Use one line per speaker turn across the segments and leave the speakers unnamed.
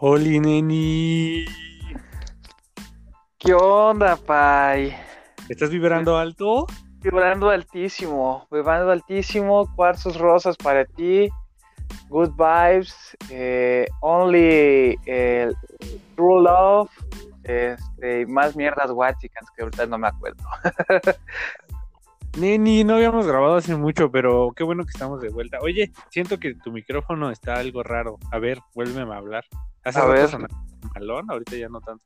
Oli, neni.
¿Qué onda, Pai?
¿Estás vibrando alto?
Vibrando altísimo, vibrando altísimo, cuarzos rosas para ti, good vibes, eh, only eh, true love, este, y más mierdas guachicas que ahorita no me acuerdo.
Neni, no habíamos grabado hace mucho, pero qué bueno que estamos de vuelta. Oye, siento que tu micrófono está algo raro. A ver, vuélveme a hablar. Hace
A ver.
malón, ahorita ya no tanto.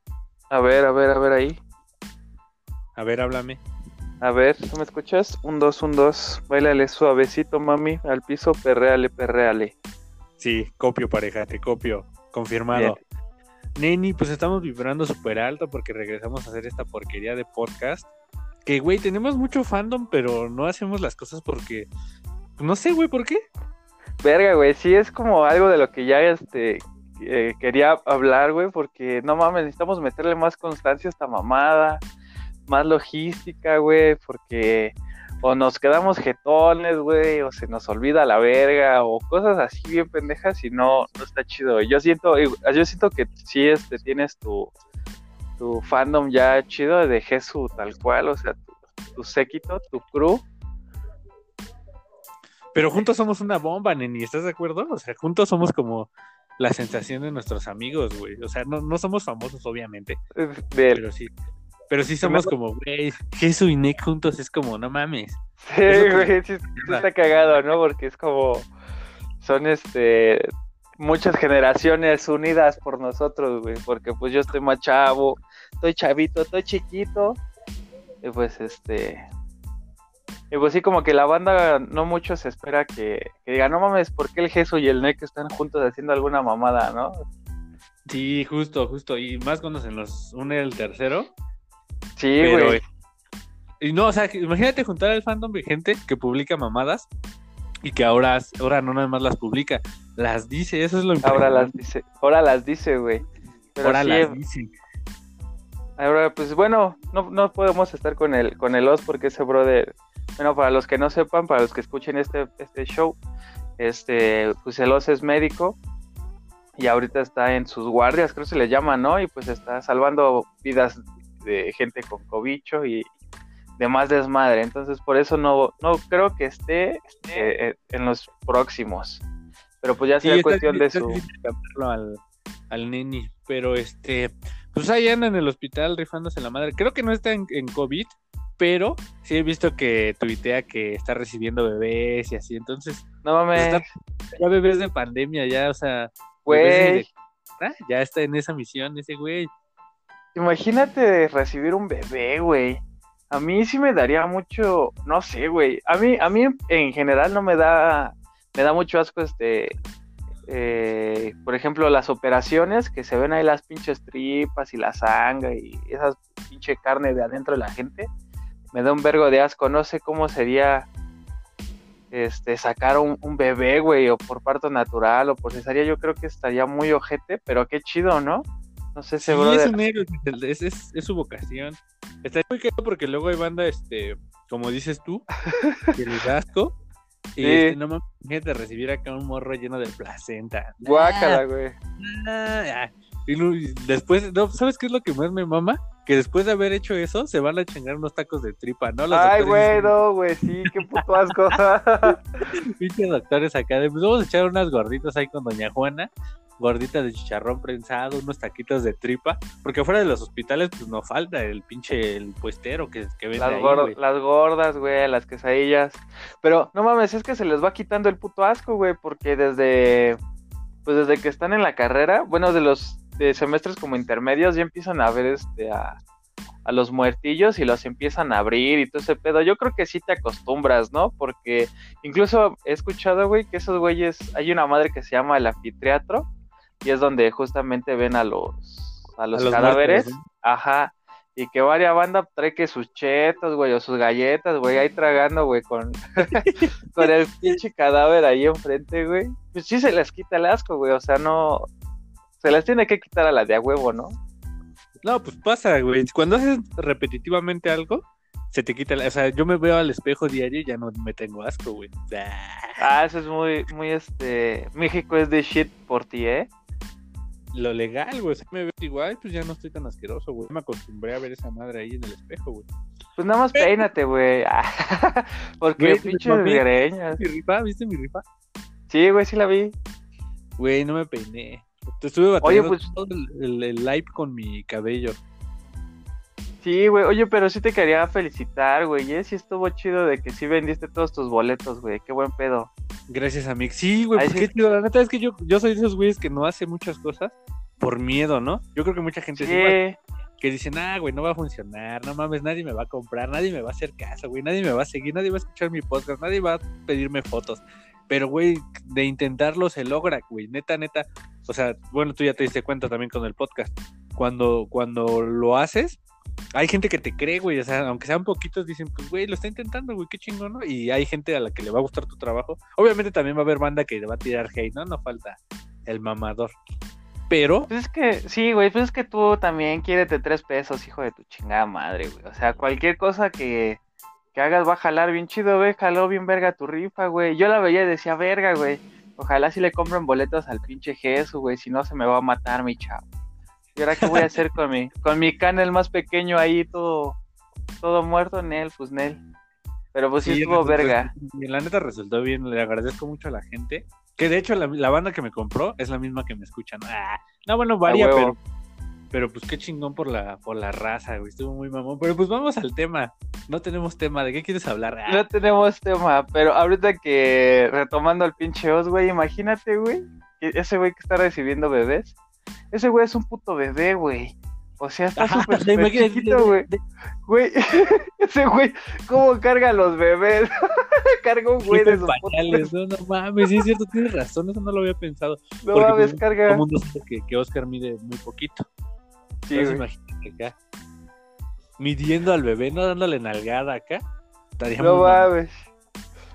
A ver, a ver, a ver ahí.
A ver, háblame.
A ver, ¿tú me escuchas? Un, dos, un, dos. Bailale suavecito, mami, al piso, perreale, perreale.
Sí, copio, pareja, te copio. Confirmado. Neni, pues estamos vibrando súper alto porque regresamos a hacer esta porquería de podcast. Que, güey, tenemos mucho fandom, pero no hacemos las cosas porque... No sé, güey, ¿por qué?
Verga, güey, sí es como algo de lo que ya este eh, quería hablar, güey, porque no mames, necesitamos meterle más constancia a esta mamada, más logística, güey, porque o nos quedamos jetones, güey, o se nos olvida la verga, o cosas así bien pendejas y no, no está chido. Yo siento, yo siento que sí este, tienes tu, tu fandom ya chido de Jesús tal cual, o sea, tu, tu séquito, tu crew.
Pero juntos somos una bomba, Neni, ¿estás de acuerdo? O sea, juntos somos como la sensación de nuestros amigos, güey. O sea, no, no somos famosos, obviamente, pero sí. Pero sí somos como, güey, Jesús y Nick juntos es como, no mames.
Sí, güey, sí, sí está cagado, ¿no? Porque es como, son este, muchas generaciones unidas por nosotros, güey, porque pues yo estoy más chavo, estoy chavito, estoy chiquito, y pues este, y pues sí, como que la banda no mucho se espera que, que diga, no mames, ¿por qué el Jesús y el Nick están juntos haciendo alguna mamada, no?
Sí, justo, justo. Y más cuando se nos une el tercero.
Sí, güey,
eh, y no, o sea, imagínate juntar al fandom de gente que publica mamadas y que ahora, ahora no nada más las publica, las dice, eso es lo
ahora las dice, ahora las dice, güey.
Ahora
sí,
las dice.
Ahora, pues bueno, no, no podemos estar con el, con el Oz porque ese brother, bueno, para los que no sepan, para los que escuchen este, este show, este, pues el Oz es médico y ahorita está en sus guardias, creo que se le llama, ¿no? Y pues está salvando vidas de gente con cobicho y demás desmadre. Entonces, por eso no, no creo que esté eh, en los próximos. Pero pues ya
Sí,
será
está
cuestión de su...
al, al neni, pero este, pues ahí anda en el hospital rifándose la madre. Creo que no está en, en COVID, pero sí he visto que tuitea que está recibiendo bebés y así, entonces
No mames,
Está- ya bebés de pandemia, ya, o sea,
güey.
ah, ya está en esa misión ese güey.
Imagínate recibir un bebé, güey. A mí sí me daría mucho, no sé, güey. A mí, a mí en general no me da, me da mucho asco este, eh, por ejemplo, las operaciones que se ven ahí las pinches tripas y la sangre y esa pinche carne de adentro de la gente. Me da un vergo de asco. No sé cómo sería, este, sacar un, un bebé, güey, o por parto natural o por cesárea. Yo creo que estaría muy ojete, pero qué chido, ¿no? No sé,
Sí,
ese brother-
es un héroe, es, es, es su vocación. Está muy querido porque luego hay banda, este, como dices tú, que da asco. Y
Sí.
este, no mames, imagínate recibir acá un morro lleno de placenta.
Guácala, güey.
Ah, ah. Y después, no, ¿sabes qué es lo que más me mama? Que después de haber hecho eso, se van a chingar unos tacos de tripa, ¿no? Los
Ay, güey, no, güey, sí, qué puto asco.
Pinches doctores acá, de, pues vamos a echar unas gorditas ahí con Doña Juana, gorditas de chicharrón prensado, unos taquitos de tripa, porque fuera de los hospitales, pues no falta el pinche el puestero que, que vende
las,
ahí,
gor-
güey.
las gordas, güey, las quesadillas. Pero no mames, es que se les va quitando el puto asco, güey, porque desde, pues desde que están en la carrera, bueno, de los de semestres como intermedios, ya empiezan a ver este a, a los muertillos y los empiezan a abrir y todo ese pedo. Yo creo que sí te acostumbras, ¿no? Porque incluso he escuchado, güey, que esos güeyes, hay una madre que se llama el anfiteatro y es donde justamente ven a los a los,
A los
cadáveres,
muertos,
ajá, y que varias banda trae que sus chetos, güey, o sus galletas, güey, ahí tragando, güey, con, con el pinche cadáver ahí enfrente, güey. Pues sí se les quita el asco, güey, o sea, no, se les tiene que quitar a la de a huevo, ¿no?
No, pues pasa, güey. Cuando haces repetitivamente algo, se te quita, la- o sea, yo me veo al espejo diario y ya no me tengo asco, güey. Ah.
Ah, eso es muy, muy, este, México es de shit por ti, ¿eh?
lo legal, güey. Si me veo igual, pues ya no estoy tan asqueroso, güey. Me acostumbré a ver esa madre ahí en el espejo, güey.
Pues nada más peínate, güey. Porque
Güey,
pinches
mami.
greñas.
¿Mi rifa? ¿Viste mi rifa?
Sí, güey, sí la vi.
Güey, no me peiné. Te estuve
Oye, pues-
todo el, el, el live con mi cabello.
Sí, güey. Oye, pero sí te quería felicitar, güey. ¿eh? Sí estuvo chido de que sí vendiste todos tus boletos, güey. Qué buen pedo.
Gracias a Mix. Sí, güey, pues
sí.
qué chido. La neta es que yo, yo soy de esos güeyes que no hace muchas cosas por miedo, ¿no? Yo creo que mucha gente es igual, que dicen, ah, güey, no va a funcionar, no mames, nadie me va a comprar, nadie me va a hacer caso, güey, nadie me va a seguir, nadie va a escuchar mi podcast, nadie va a pedirme fotos. Pero, güey, de intentarlo se logra, güey, neta, neta. O sea, bueno, tú ya te diste cuenta también con el podcast. Cuando, cuando lo haces, hay gente que te cree, güey, o sea, aunque sean poquitos, dicen, pues, güey, lo está intentando, güey, qué chingón, ¿no? Y hay gente a la que le va a gustar tu trabajo. Obviamente también va a haber banda que le va a tirar hate, ¿no? No falta el mamador. Pero,
Pues es que, sí, güey, pues es que tú también quiérete tres pesos, hijo de tu chingada madre, güey. O sea, cualquier cosa que, que hagas va a jalar bien chido, güey. Jaló bien verga tu rifa, güey. Yo la veía y decía, verga, güey. Ojalá si le compren boletos al pinche Jesús, güey. Si no, se me va a matar mi chavo. ¿Y ahora qué voy a hacer con mi, con mi canal más pequeño ahí, todo, todo muerto, Nel, pues Nel. Pero pues sí, estuvo
resultó-
verga.
y La neta resultó bien, le agradezco mucho a la gente. Que de hecho la, la banda que me compró es la misma que me escucha. No, Ah, no bueno, varía, pero, pero pues qué chingón por la, por la raza, güey. Estuvo muy mamón. Pero pues vamos al tema. No tenemos tema. ¿De qué quieres hablar? Ah,
No tenemos tema, pero ahorita que retomando al pinche Oz, güey, imagínate, güey, ese güey que está recibiendo bebés, ese güey es un puto bebé, güey. O sea, está súper, chiquito, güey. Güey, ese güey, ¿cómo carga a los bebés? carga un güey de
en
su
pañales, no, no mames, sí es cierto, tienes razón, eso no lo había pensado.
No
porque,
mames,
pues,
carga.
Todo el mundo sabe que, que Oscar mide muy poquito.
Sí,
Entonces imagínate acá. Midiendo al bebé, no dándole nalgada acá. Estaría
No mames.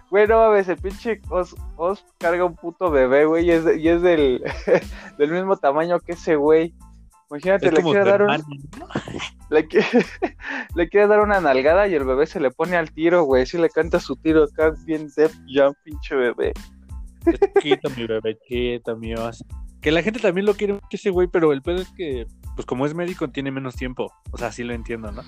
Güey, no mames, el pinche Oz, Oz carga un puto bebé, güey, y es, de- y es del, del mismo tamaño que ese güey. Imagínate,
Es
le quiere dar un, le, quiere, le quiere dar una nalgada y el bebé se le pone al tiro, güey. Sí le canta su tiro acá bien Def Jam, pinche bebé.
Chiquito mi bebé, chiquito mi os. Que la gente también lo quiere mucho ese güey, pero el pedo es que, pues como es médico, tiene menos tiempo. O sea, sí lo entiendo, ¿no?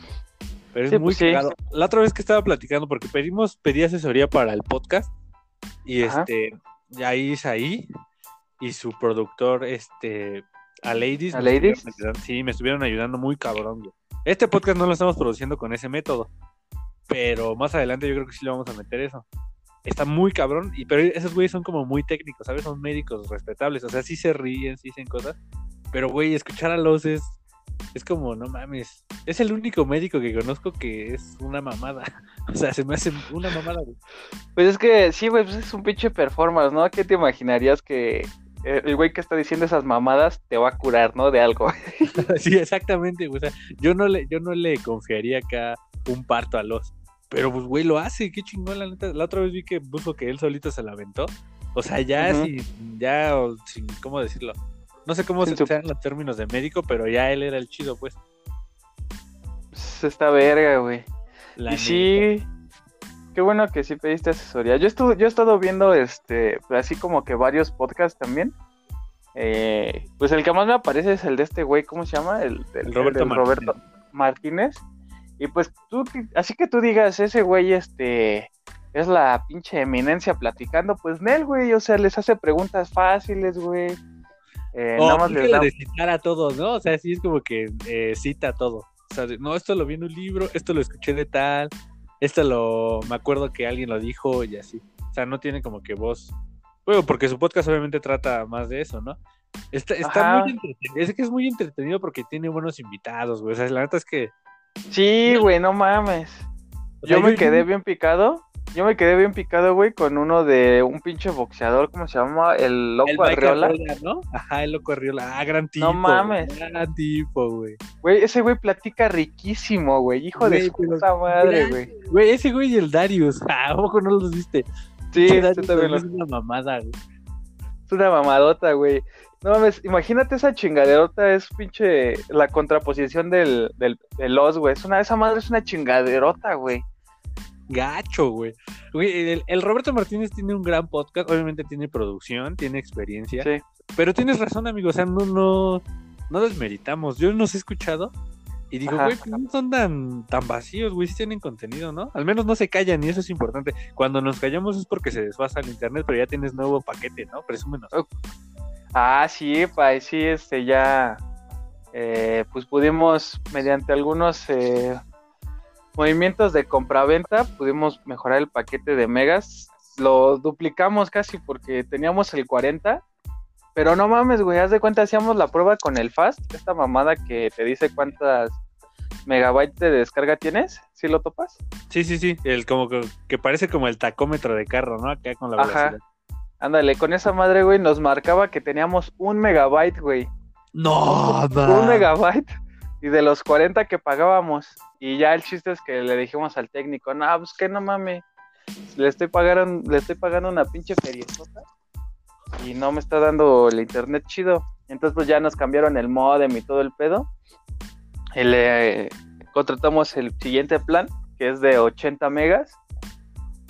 Pero es
Sí,
muy
pues sí.
La otra vez que estaba platicando, porque pedimos, pedí asesoría para el podcast, y
Ajá.
este, ya ahí ahí, y su productor, este, a Ladies.
¿A Ladies?
sí, me estuvieron ayudando muy cabrón, güey. Este podcast no lo estamos produciendo con ese método, pero más adelante yo creo que sí le vamos a meter eso. Está muy cabrón, y pero esos güeyes son como muy técnicos, ¿sabes? Son médicos respetables, o sea, sí se ríen, sí dicen cosas, pero güey, escuchar a los es, es como, no mames, es el único médico que conozco que es una mamada, o sea, se me hace una mamada, güey.
Pues es que sí, güey, pues es un pinche performance, ¿no? ¿Qué te imaginarías que eh, el güey que está diciendo esas mamadas te va a curar, ¿no? De algo.
Sí, exactamente, o sea, yo no le, yo no le confiaría acá un parto a los, pero pues güey, lo hace, qué chingón, la neta, la otra vez vi que puso que él solito se la aventó, o sea, ya
Ujú.
sin, ya, o sin, ¿cómo decirlo? No sé cómo
Sin
se
su-
sean los términos de médico, pero ya él era el chido, pues.
Pues esta verga, güey. Y
neta.
sí, qué bueno que sí pediste asesoría. Yo estuve, yo he estado viendo este, así como que varios podcasts también. Eh, pues el que más me aparece es el de este güey, ¿cómo se llama? El,
El Roberto
del
Martínez.
Roberto Martínez. Y pues tú, así que tú digas, ese güey, este, es la pinche eminencia platicando, pues Nel, güey, o sea, les hace preguntas fáciles, güey. Eh,
O
nada más les da...
de citar a todos, ¿no? O sea, sí es como que eh, cita todo. O sea, no, esto lo vi en un libro, esto lo escuché de tal, esto lo, me acuerdo que alguien lo dijo y así. O sea, no tiene como que voz. Bueno, porque su podcast obviamente trata más de eso, ¿no? Está, está muy entretenido. Es que es muy entretenido porque tiene buenos invitados, güey. O sea, la neta es que.
Sí, güey, no mames.
o sea,
Yo me quedé bien picado. Yo me quedé bien picado, güey, con uno de un pinche boxeador, ¿cómo se llama? El loco
El
Arriola.
Arriola, ¿no? Ajá, el loco Arriola. Ah, gran tipo.
No mames.
Gran tipo, güey.
Güey, ese güey platica riquísimo, güey. Hijo de su puta madre, güey.
Güey, ese güey y el Darius. Ah, ¿a poco no los viste?
Sí,
Che,
este también lo-
es una mamada, güey.
es una mamadota, güey. No mames, imagínate esa chingaderota, es pinche la contraposición del, del, del Oz, güey. Es una, esa madre es una chingaderota, güey.
Gacho, güey. Güey, el, el Roberto Martínez tiene un gran podcast. Obviamente tiene producción, tiene experiencia.
Sí.
Pero tienes razón, amigo, o sea, no, no, no desmeritamos. Yo los he escuchado y digo, güey, pues no son tan, tan vacíos, güey, sí tienen contenido, ¿no? Al menos no se callan y eso es importante. Cuando nos callamos es porque se desfasa el internet, pero ya tienes nuevo paquete, ¿no? Presúmenos.
Ah, sí, pa, sí, este, ya, eh, pues pudimos, mediante algunos eh, movimientos de compraventa, pudimos mejorar el paquete de megas. Lo duplicamos casi porque teníamos el 40. Pero no mames, güey, haz de cuenta, hacíamos la prueba con el Fast, esta mamada que te dice cuántas megabytes de descarga tienes, ¿sí lo topas?
Sí, sí, sí, el como que, que parece como el tacómetro de carro, ¿no? Acá con la
Ajá.
velocidad.
Ándale, con esa madre, güey, nos marcaba que teníamos un megabyte, güey.
No,
un megabyte y de los 40 que pagábamos. Y ya el chiste es que le dijimos al técnico, no, pues que no mames, le estoy pagando, le estoy pagando una pinche feriezota y no me está dando el internet chido. Entonces pues ya nos cambiaron el modem y todo el pedo. Y le contratamos el siguiente plan, que es de 80 megas.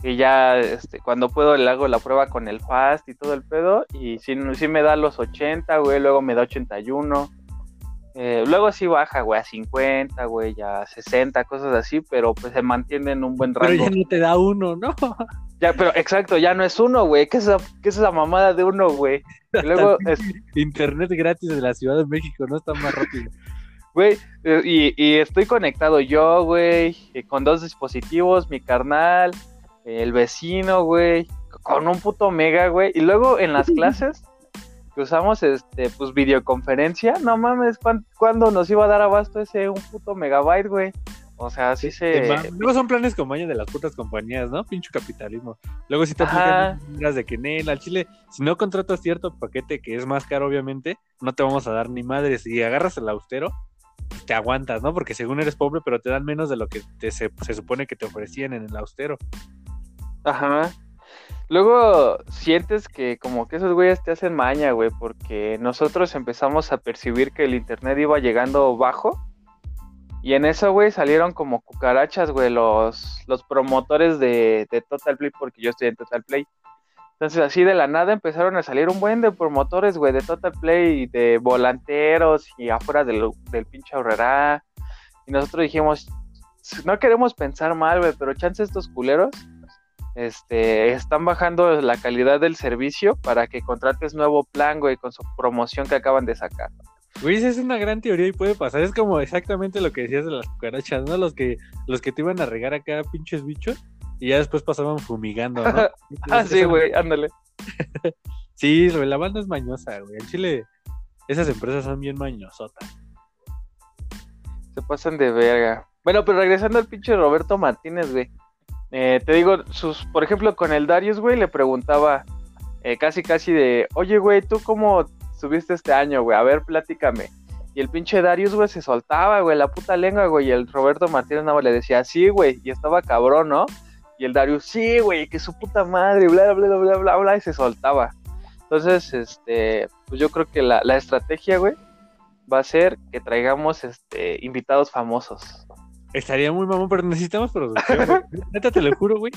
Y ya este, cuando puedo le hago la prueba con el fast y todo el pedo. Y sí me da los 80, güey, luego me da 81. Eh, luego sí baja, güey, a 50, güey, ya a 60, cosas así, pero pues se mantiene en un buen
Pero
rango.
ya no te da uno, ¿no?
Ya, pero exacto, ya no es uno, güey. ¿Qué es esa, qué es esa mamada de uno, güey? Luego, es-
Internet gratis de la Ciudad de México, ¿no? Está más rápido.
güey, eh, y, y estoy conectado yo, güey, con dos dispositivos, mi carnal, el vecino, güey, con un puto mega, güey. Y luego en las clases que usamos, este, pues videoconferencia, no mames, ¿cuán- ¿cuándo nos iba a dar abasto ese un puto megabyte, güey? O sea, sí
Te
se...
Luego son planes como año de las putas compañías, ¿no? Pincho capitalismo. Luego si te aplican de que en al Chile, si no contratas cierto paquete que es más caro, obviamente, no te vamos a dar ni madres. Si agarras el austero, te aguantas, ¿no? Porque según eres pobre, pero te dan menos de lo que te- se, se supone que te ofrecían en el austero.
Ajá. Luego sientes que como que esos güeyes te hacen maña, güey, porque nosotros empezamos a percibir que el internet iba llegando bajo. Y en eso, güey, salieron como cucarachas, güey, los, los promotores de, de Total Play, porque yo estoy en Total Play. Entonces, así de la nada empezaron a salir un buen de promotores, güey, de Total Play, de volanteros y afuera del, del pinche ahorrera. Y nosotros dijimos, no queremos pensar mal, güey, pero chance estos culeros este, están bajando la calidad del servicio para que contrates nuevo plan, güey, con su promoción que acaban de sacar.
Güey, esa es una gran teoría y puede pasar. Es como exactamente lo que decías de las cucarachas, ¿no? Los que, los que te iban a regar acá pinches bichos y ya después pasaban fumigando, ¿no?
ah, sí, güey, ándale.
Sí, la banda es mañosa, güey. En Chile, esas empresas son bien mañosotas.
Se pasan de verga. Bueno, pero regresando al pinche Roberto Martínez, güey. Eh, te digo, sus, por ejemplo, con el Darius, güey, le preguntaba eh, casi, casi de, oye, güey, ¿tú cómo subiste este año, güey? A ver, platícame. Y el pinche Darius, güey, se soltaba, güey, la puta lengua, güey. Y el Roberto Martínez más le decía, sí, güey. Y estaba cabrón, ¿no? Y el Darius, sí, güey, que su puta madre, bla, bla, bla, bla, bla, bla, y se soltaba. Entonces, este, pues yo creo que la, la estrategia, güey, va a ser que traigamos, este, invitados famosos.
Estaría muy mamón, pero necesitamos producción. Neta, te lo juro, güey.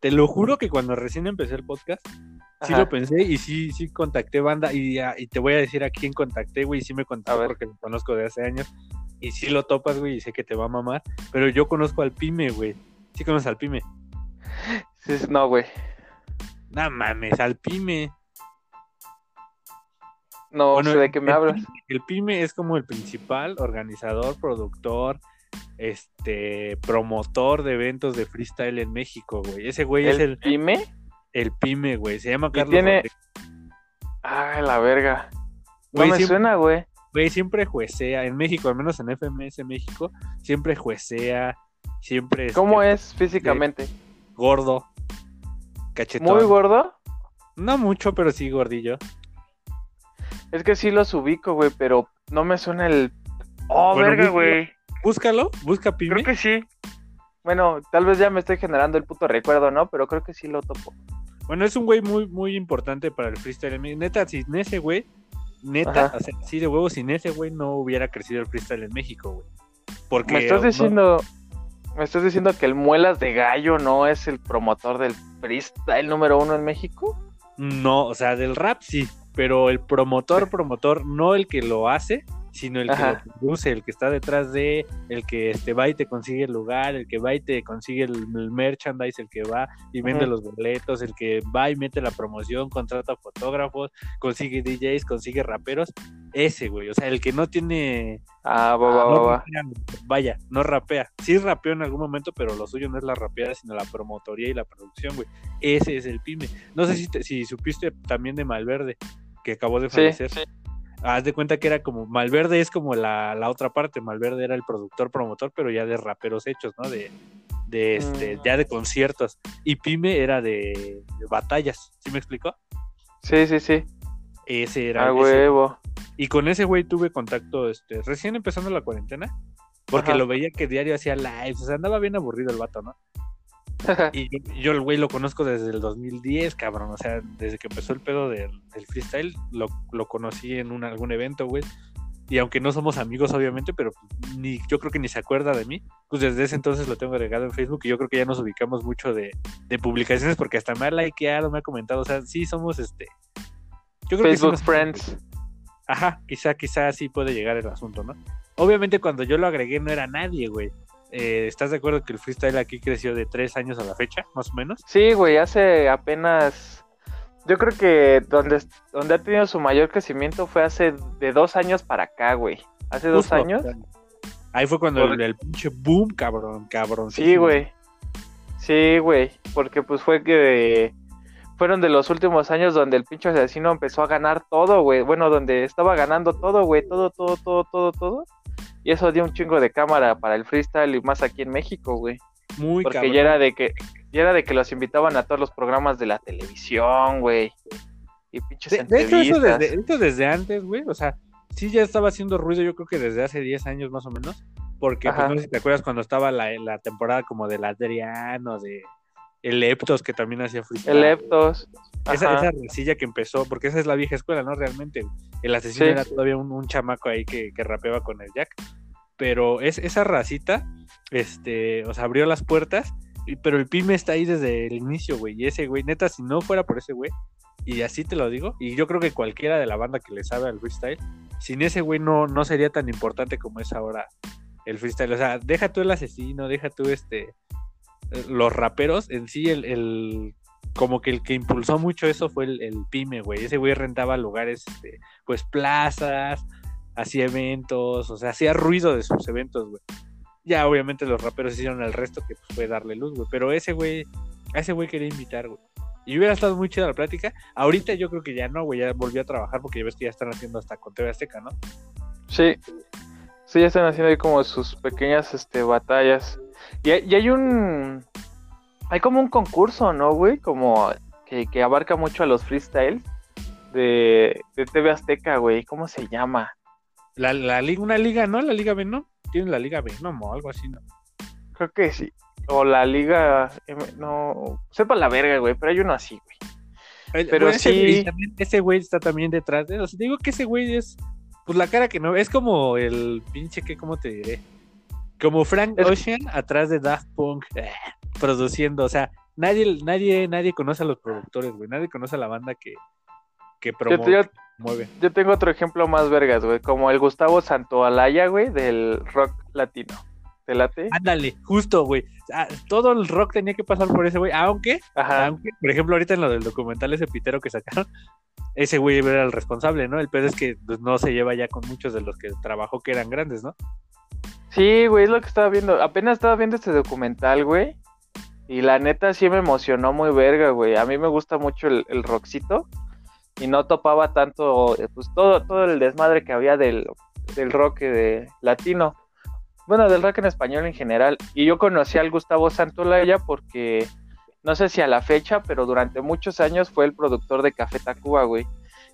Te lo juro que cuando recién empecé el podcast, sí
Ajá.
lo pensé y sí, sí contacté banda. Y, ah, y te voy a decir a quién contacté, güey. Y sí me
A
contacté
ver.
porque lo conozco de hace años. Y sí lo topas, güey, y sé que te va a mamar. Pero yo conozco al Pyme, güey. Sí conoces al Pyme.
Sí, no, güey.
No mames, al Pyme.
No
Bueno,
sé de qué me
el
hablas.
El PYME es como el principal organizador, productor, este, promotor de eventos de freestyle en México, güey. Ese güey es
¿El
el,
pyme?
el PYME, güey. Se llama Carlos
tiene-. Ay, la verga. No me
siempre-
suena, güey.
Güey, siempre juecea, en México, al menos en FMS México, siempre juecea, siempre
¿Cómo es físicamente?
gordo, cachetón.
¿Muy gordo?
No mucho, pero sí gordillo.
Es que sí los ubico, güey, pero no me suena el... Oh,
Bueno,
verga, güey.
Búscalo, busca PYME.
Creo que sí. Bueno, tal vez ya me estoy generando el puto recuerdo, ¿no? Pero creo que sí lo topo.
Bueno, es un güey muy, muy importante para el freestyle. en México. Neta, sin ese güey, neta,
Ajá.
o sea, sí de huevo, sin ese güey no hubiera crecido el freestyle en México, güey. Porque
Me estás
no-
diciendo... Me estás diciendo que el Muelas de Gallo no es el promotor del freestyle número uno en México.
No, o sea, del rap sí, pero el promotor, promotor, no el que lo hace, sino el que lo produce, el que está detrás de, el que este, va y te consigue el lugar, el que va y te consigue el, merchandise, el que va y vende los boletos, el que va y mete la promoción, contrata fotógrafos, consigue DJs, consigue raperos, ese, güey, o sea, el que no tiene...
Ah, va,
vaya, no rapea. Sí rapeó en algún momento, pero lo suyo no es la rapeada, sino la promotoría y la producción, güey. Ese es el pyme. No sé si, si supiste también de Malverde, que acabó de fallecer haz de cuenta que era como Malverde es como la, la, otra parte, Malverde era el productor promotor, pero ya de raperos hechos, ¿no? De, de este, mm. ya de conciertos. Y Pyme era de, batallas, ¿sí me explicó?
Sí, sí, sí.
Ese era.
A huevo.
Y con ese güey tuve contacto, este, recién empezando la cuarentena, porque lo veía que diario hacía lives, o sea, andaba bien aburrido el vato, ¿no? y yo, el güey lo conozco desde el 2010, cabrón. O sea, desde que empezó el pedo del, freestyle, lo, conocí en un, algún evento, güey. Y aunque no somos amigos, obviamente, pero ni yo creo que ni se acuerda de mí, pues desde ese entonces lo tengo agregado en Facebook y yo creo que ya nos ubicamos mucho de, publicaciones porque hasta me ha likeado, me ha comentado. O sea, sí somos este.
Yo creo Facebook Friends.
Ajá, quizá, quizá sí puede llegar el asunto, ¿no? Obviamente cuando yo lo agregué no era nadie, güey. Eh, ¿Estás de acuerdo que el freestyle aquí creció de tres años a la fecha, más o menos?
Sí, güey, hace apenas. Yo creo que donde, donde ha tenido su mayor crecimiento fue hace de dos años para acá, güey. Hace dos años.
Ahí fue cuando el, pinche boom, cabrón, cabrón.
Sí, güey. Sí, güey. Porque pues fue que fueron de los últimos años donde el pinche asesino empezó a ganar todo, güey. Bueno, donde estaba ganando todo, güey. Todo, todo, todo, todo, todo. Y eso dio un chingo de cámara para el freestyle y más aquí en México, güey. Muy Porque ya era de que ya era de que los invitaban a todos los programas de la televisión, güey. Y pinches de,
de hecho, eso desde, desde antes, güey. O sea, sí ya estaba haciendo ruido, yo creo que desde hace 10 años más o menos. Porque, pues, no sé si te acuerdas cuando estaba la, la temporada como del Adriano, de el Eptos, que también hacía freestyle.
El Eptos.
Esa, esa que empezó, porque esa es la vieja escuela, ¿no? Realmente. El asesino era todavía un, chamaco ahí que, que, rapeaba con el Jack. Pero es, esa racita, este, o sea, abrió las puertas, pero el pyme está ahí desde el inicio, güey. Y ese güey, neta, si no fuera por ese güey, y así te lo digo, y yo creo que cualquiera de la banda que le sabe al freestyle, sin ese güey no, no sería tan importante como es ahora el freestyle. O sea, deja tú el asesino, deja tú este los raperos en sí, el, como que el que impulsó mucho eso fue el, pyme, güey. Ese güey rentaba lugares, este, pues plazas, hacía eventos, o sea, hacía ruido de sus eventos, güey. Ya obviamente los raperos hicieron el resto que pues, fue darle luz, güey. Pero ese güey, a ese güey quería invitar, güey. Y hubiera estado muy chida la plática. Ahorita yo creo que ya no, güey, ya volvió a trabajar porque ya ves que ya están haciendo hasta con TV Azteca, ¿no?
Sí. Sí, ya están haciendo ahí como sus pequeñas este, batallas. Y hay, un. Hay como un concurso, ¿no, güey? Como que, abarca mucho a los freestyles de, de TV Azteca, güey. ¿Cómo se llama?
La, la liga, una liga, ¿no? La Liga B, ¿no? Tiene la Liga B, ¿no? O algo así, ¿no?
Creo que sí. O la Liga. No. Sepa la verga, güey, pero hay uno así, güey.
Pero sí. Ese güey está también detrás de. O sea, digo que ese güey es. Pues la cara que no. Es como el pinche que, ¿cómo te diré? Como Frank Ocean atrás de Daft Punk eh, produciendo, o sea, nadie, nadie, nadie conoce a los productores, güey, nadie conoce a la banda que, que promueve.
Yo, tengo otro ejemplo más vergas, güey, como el Gustavo Santoalaya, güey, del rock latino. ¿Te late?
Ándale, justo, güey. Ah, todo el rock tenía que pasar por ese güey, aunque, aunque, por ejemplo, ahorita en lo del documental ese pitero que sacaron, ese güey era el responsable, ¿no? El pedo es que pues, no se lleva ya con muchos de los que trabajó que eran grandes, ¿no?
Sí, güey, es lo que estaba viendo. Apenas estaba viendo este documental, güey. Y la neta sí me emocionó muy verga, güey. A mí me gusta mucho el, el rockcito. Y no topaba tanto, eh, pues todo, todo el desmadre que había del, del rock de latino. Bueno, del rock en español en general. Y yo conocí al Gustavo Santolaya porque, no sé si a la fecha, pero durante muchos años fue el productor de Café Tacuba, güey.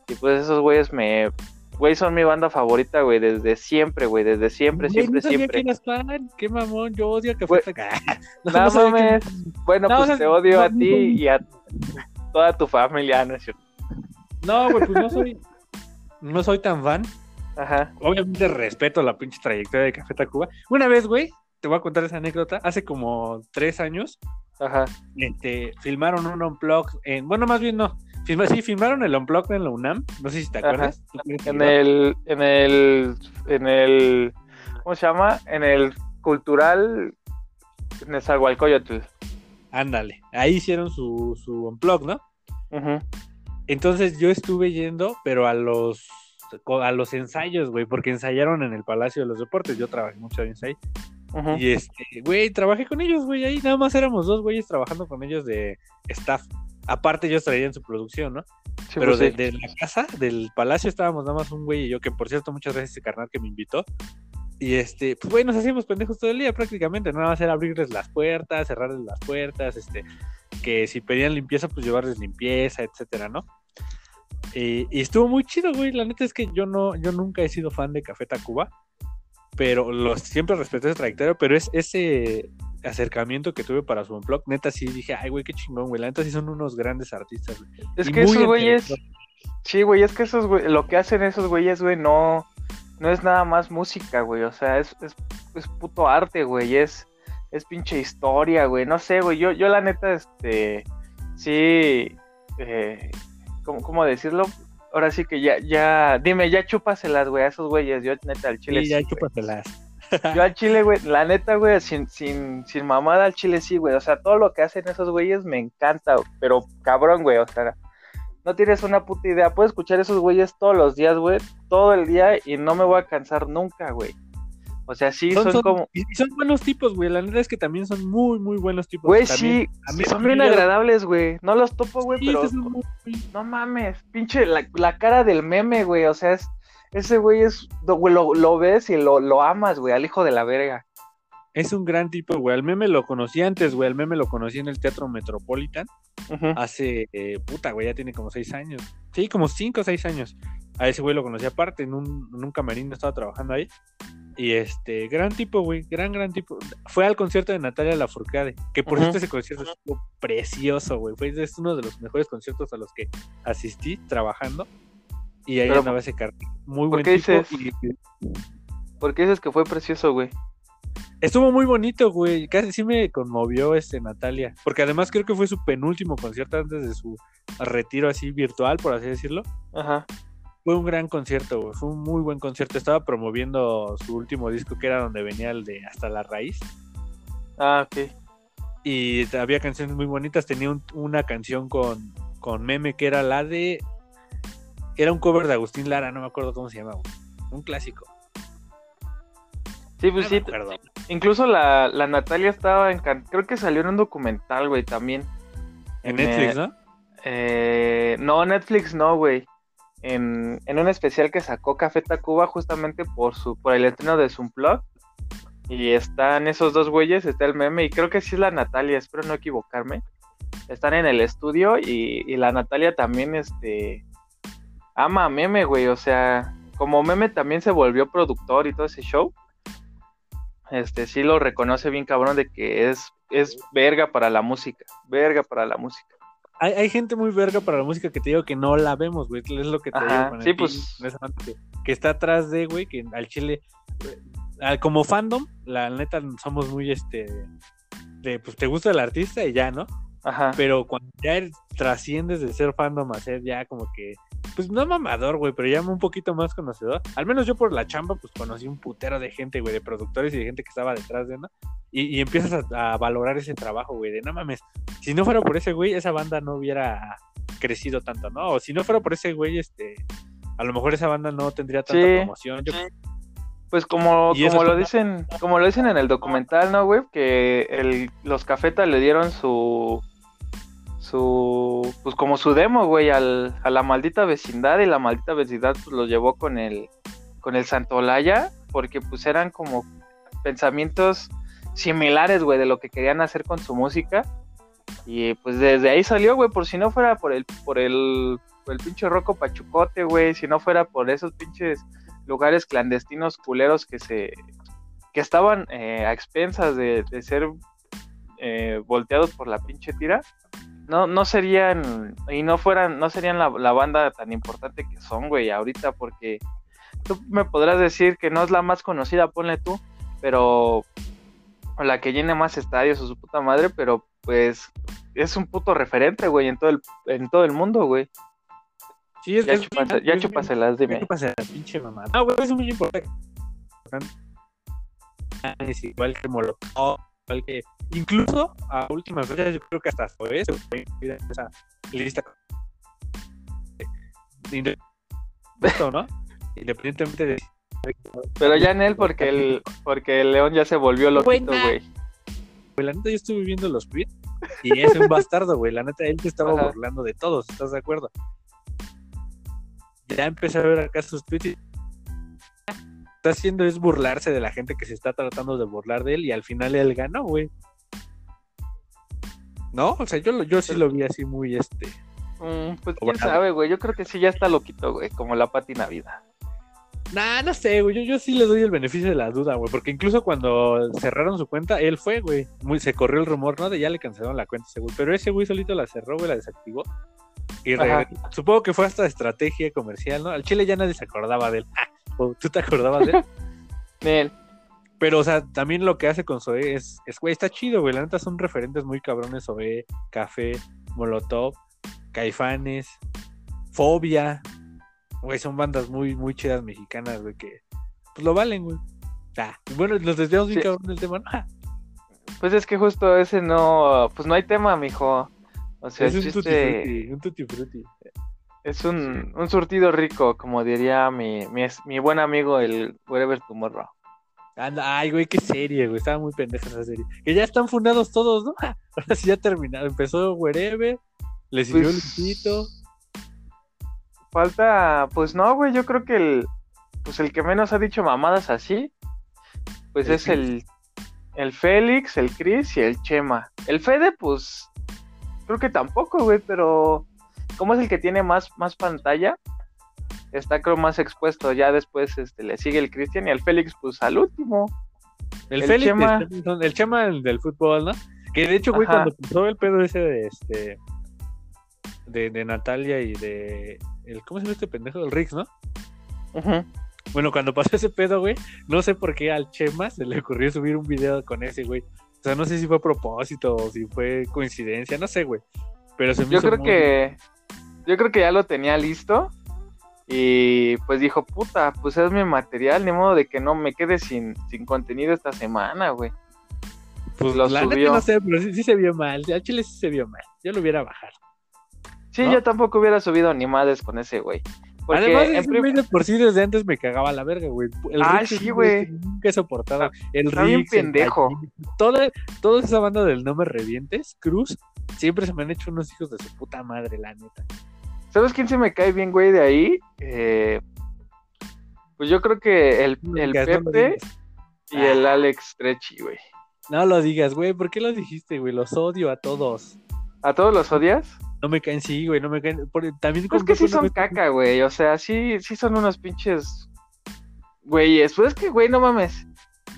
Y pues esos güeyes me, Güey, son mi banda favorita, güey, desde siempre, güey, desde siempre, siempre, siempre.
Qué mamón, yo odio que fue
No, no mames. Bueno, pues te odio a ti y a toda tu familia, ¿no es cierto?
No, güey, pues no soy, no soy tan fan. Ajá. Obviamente respeto la pinche trayectoria de Café Tacuba. Una vez, güey, te voy a contar esa anécdota. Hace como tres años, Ajá. Este, filmaron un unplug en, bueno, más bien no, sí, filmaron el Unplugged en la UNAM, no sé si te acuerdas.
En el, en el, en el, ¿cómo se llama? En el cultural Nezahualcóyotl.
Ándale, ahí hicieron su, su Unplugged, ¿no? Entonces yo estuve yendo, pero a los a los ensayos, güey, porque ensayaron en el Palacio de los Deportes. Yo trabajé mucho en ahí. Y este, güey, trabajé con ellos, güey, ahí nada más éramos dos güeyes trabajando con ellos de staff. Aparte ellos traían su producción, ¿no? Pero pues de, la casa, del palacio, estábamos nada más un güey y yo, que por cierto, muchas gracias a ese carnal que me invitó. Y este, pues güey, nos hacíamos pendejos todo el día prácticamente, nada más era abrirles las puertas, cerrarles las puertas, este, que si pedían limpieza, pues llevarles limpieza, etcétera, ¿no? Y, estuvo muy chido, güey. La neta es que yo no, yo nunca he sido fan de Café Tacuba, pero los, siempre respeté ese trayectoria, pero es ese acercamiento que tuve para su blog, neta sí dije, ay, güey, qué chingón, güey. La neta sí son unos grandes artistas, güey.
Es que esos güeyes, sí, güey, es que esos güey, lo que hacen esos güeyes, güey, no, no es nada más música, güey. O sea, es, es, es puto arte, güey. Es, es pinche historia, güey. No sé, güey. Yo, yo la neta, este, sí, eh, ¿cómo, decirlo? Ahora sí que ya, ya, dime, ya chúpaselas, güey, a esos güeyes, yo neta al chile.
Sí, ya chúpaselas.
Yo al chile, güey, la neta, güey, sin, sin, sin mamada al chile sí, güey. O sea, todo lo que hacen esos güeyes me encanta, pero cabrón, güey, o sea, no tienes una puta idea. Puedo escuchar esos güeyes todos los días, güey, todo el día y no me voy a cansar nunca, güey. O sea, sí, son, como.
Y son buenos tipos, güey. La neta es que también son muy, muy buenos tipos.
Güey, sí, son bien agradables, güey. No los topo, güey, pero. No mames, pinche, la, cara del meme, güey. O sea, es, ese güey es. Lo, lo, ves y lo, lo amas, güey, al hijo de la verga.
Es un gran tipo, güey. Al meme lo conocí antes, güey. Al meme lo conocí en el Teatro Metropolitan. Hace, eh, puta, güey, ya tiene como seis años. Sí, como cinco o seis años. A ese güey lo conocí aparte, en un, en un camerino estaba trabajando ahí. Y este, gran tipo, güey, gran, gran tipo. Fue al concierto de Natalia Lafourcade, que por cierto ese concierto estuvo precioso, güey. Fue es uno de los mejores conciertos a los que asistí trabajando. Y ahí andaba ese cartel. Muy buen. Dices,
¿Por qué dices que fue precioso, güey?
Estuvo muy bonito, güey. Casi sí me conmovió este Natalia. Porque además creo que fue su penúltimo concierto antes de su retiro así virtual, por así decirlo. Ajá. Fue un gran concierto, güey. Fue un muy buen concierto. Estaba promoviendo su último disco, que era donde venía el de Hasta la Raíz.
Ah, ok.
Y había canciones muy bonitas. Tenía una canción con, con meme que era la de. Era un cover de Agustín Lara, no me acuerdo cómo se llama, güey. Un clásico.
Sí, pues sí. Incluso la, la, Natalia estaba en. Creo que salió en un documental, güey, también.
En, Netflix, ¿no?
Eh, no, Netflix no, güey en, un especial que sacó Café Tacuba justamente por su por el estreno de Zumplot. Y están esos dos güeyes, está el meme, y creo que sí es la Natalia, espero no equivocarme. Están en el estudio y, la Natalia también, este, ama a meme, güey. O sea, como meme también se volvió productor y todo ese show. Este, sí lo reconoce bien cabrón de que es, es verga para la música, verga para la música
hay, hay, gente muy verga para la música que te digo que no la vemos, güey. Es lo que te digo.
sí, pues.
Que, está atrás de, güey, que al chile. Eh, como fandom, la neta somos muy este. De, pues te gusta el artista y ya, ¿no? Ajá. Pero cuando ya trasciendes de ser fandom a ser ya como que pues no mamador, güey, pero ya un poquito más conocedor. Al menos yo por la chamba, pues conocí un putero de gente, güey, de productores y de gente que estaba detrás de, ¿no? Y, empiezas a, valorar ese trabajo, güey, de no mames, si no fuera por ese güey, esa banda no hubiera crecido tanto, ¿no? O si no fuera por ese güey, este, a lo mejor esa banda no tendría tanta promoción.
Pues como, como lo dicen, como lo dicen en el documental, ¿no, güey? Que el, los cafetas le dieron su su pues como su demo, güey, al, a la maldita vecindad y la maldita vecindad pues los llevó con el con el Santolaya porque pues eran como pensamientos similares, güey, de lo que querían hacer con su música. Y pues desde ahí salió, güey, por si no fuera por el por el por el pinche roco pachucote, güey, si no fuera por esos pinches lugares clandestinos culeros que se que estaban eh, a expensas de, de ser eh, volteados por la pinche tira, no, no serían, y no fueran, no serían la, banda tan importante que son, güey, ahorita, porque tú me podrás decir que no es la más conocida, ponle tú, pero la que llene más estadios o su puta madre, pero pues es un puto referente, güey, en todo el, en todo el mundo, güey.
Sí, es
Ya,
es-
chúpase- ya
es-
chúpaselas, dime.
¿Qué pasa? Pinche mamá. No, güey, es muy importante. Es igual que Molotov, igual que. Incluso a última fecha, yo creo que hasta Zoé se puede en esa lista. ¿no? Independientemente de.
Pero ya en él, porque el, porque el león ya se volvió loquito, güey.
Güey, la neta, yo estuve viendo los tweets y es un bastardo, güey. La neta, él te estaba
Ajá.
burlando de todos, ¿estás de acuerdo? Ya empecé a ver acá sus tweets y está haciendo es burlarse de la gente que se está tratando de burlar de él y al final él ganó, güey. No, o sea, yo, yo sí lo vi así muy este.
Mm, pues quién sabe, güey. Yo creo que sí ya está loquito, güey, como la Pati Navidad.
Nah, no sé, güey. Yo, yo sí le doy el beneficio de la duda, güey. Porque incluso cuando cerraron su cuenta, él fue, güey. Muy, se corrió el rumor, ¿no? De ya le cancelaron la cuenta, ese güey. Pero ese güey solito la cerró, güey, la desactivó. Y supongo que fue hasta estrategia comercial, ¿no? Al Chile ya nadie se acordaba de él. ¿O ¿Tú te acordabas de él?
Nel.
Pero, o sea, también lo que hace con Zoé es, es güey, está chido, güey. La neta son referentes muy cabrones: Zoé, Café, Molotov, Caifanes, Fobia. Güey, son bandas muy, muy chidas mexicanas, güey, que pues lo valen, güey. Ah, bueno, nos desviamos bien
Sí.
cabrón del tema, ¿no? Ah,
Pues es que justo ese no, pues no hay tema, mijo. O sea,
es un tutti
chiste
frutti, un tutti frutti.
es un, un surtido rico, como diría mi, mi, mi buen amigo el Wherever Tomorrow.
Anda, ay, güey, qué serie, güey. Estaba muy pendeja esa serie. Que ya están fundados todos, ¿no? Ahora sí ya terminaron. Empezó Wherever, le siguió
Pues,
Luisito.
Falta, pues no, güey, yo creo que el, pues el que menos ha dicho mamadas así, pues
El
es el, el Félix, el Chris y el Chema. El Fede, pues, creo que tampoco, güey, pero como es el que tiene más, más pantalla, está creo más expuesto. Ya después este, le sigue el Cristian y el Félix, pues al último.
El,
el
Félix,
Chema.
el Chema el del fútbol, ¿no? Que de hecho, güey,
Ajá.
cuando pasó el pedo ese de este. De, de Natalia y de. El, ¿Cómo se llama este pendejo? El Rix, ¿no? Bueno, cuando pasó ese pedo, güey, no sé por qué al Chema se le ocurrió subir un video con ese, güey. O sea, no sé si fue a propósito o si fue coincidencia, no sé, güey. Pero se me
Yo
hizo
creo
muy-
que yo creo que ya lo tenía listo y pues dijo, puta, pues es mi material, ni modo de que no me quede sin, sin contenido esta semana, güey.
Pues
lo
la neta
subió.
no sé, pero sí, sí se vio mal. Al Chile sí se vio mal. Yo lo hubiera bajado.
Sí,
¿No?
yo tampoco hubiera subido ni madres con ese güey. Porque
Además,
en
ese
prim-
güey de por sí desde antes me cagaba la verga, güey. El
Ah,
Rick
sí, güey.
Nunca he soportado. El
está
Rick,
pendejo.
Toda, toda esa banda del No Me Revientes, Cruz, siempre se me han hecho unos hijos de su puta madre, la neta.
¿Sabes quién se me cae bien, güey, de ahí? Eh, pues yo creo que el,
No
el
digas, no lo
Pepe y el Alex Trechi, güey.
No lo digas, güey. ¿Por qué lo dijiste, güey? Los odio a todos.
¿A todos los odias?
No me caen, sí, güey. No me caen. también
Pues
con
que sí son caca, güey. O sea, sí, sí son unos pinches güeyes. Pues es que, güey, no mames.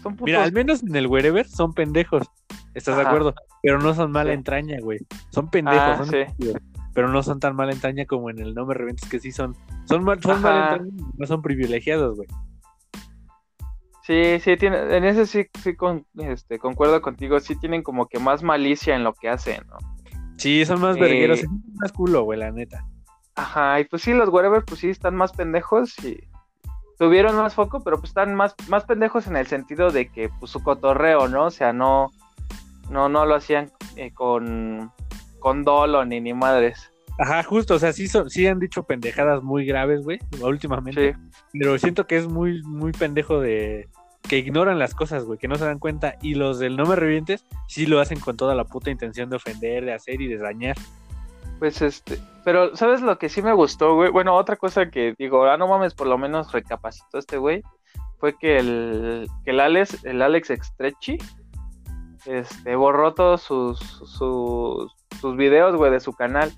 Son putos.
Mira, al menos en el Wherever son pendejos. ¿Estás de acuerdo? Pero no son mala
Sí.
entraña, güey. Son pendejos,
Ah,
son
sí.
Pero no son tan mala entraña como en el No Me Revientes, que sí son. Son, mal, son entraña, no son privilegiados, güey.
Sí, sí, tiene, en ese sí, sí con, este, concuerdo contigo. Sí tienen como que más malicia en lo que hacen, ¿no?
Sí, son más
Eh,
vergueros, son más culo, güey, la neta.
Ajá, y pues sí, los whatever, pues sí, están más pendejos y tuvieron más foco, pero pues están más, más pendejos en el sentido de que, pues su cotorreo, ¿no? O sea, no, no, no lo hacían eh, con, con dolo ni ni madres.
Ajá, justo, o sea, sí, son, sí han dicho pendejadas muy graves, güey, últimamente.
Sí,
Pero siento que es muy, muy pendejo de que ignoran las cosas, güey, que no se dan cuenta. Y los del no me revientes sí lo hacen con toda la puta intención de ofender, de hacer y de dañar.
pues este, pero ¿sabes lo que sí me gustó, güey? Bueno, otra cosa que digo, ah, no mames, por lo menos recapacitó este güey, fue que el, que el Alex, el Alex Extrechi, este, borró todos sus, sus, sus videos, güey, de su canal,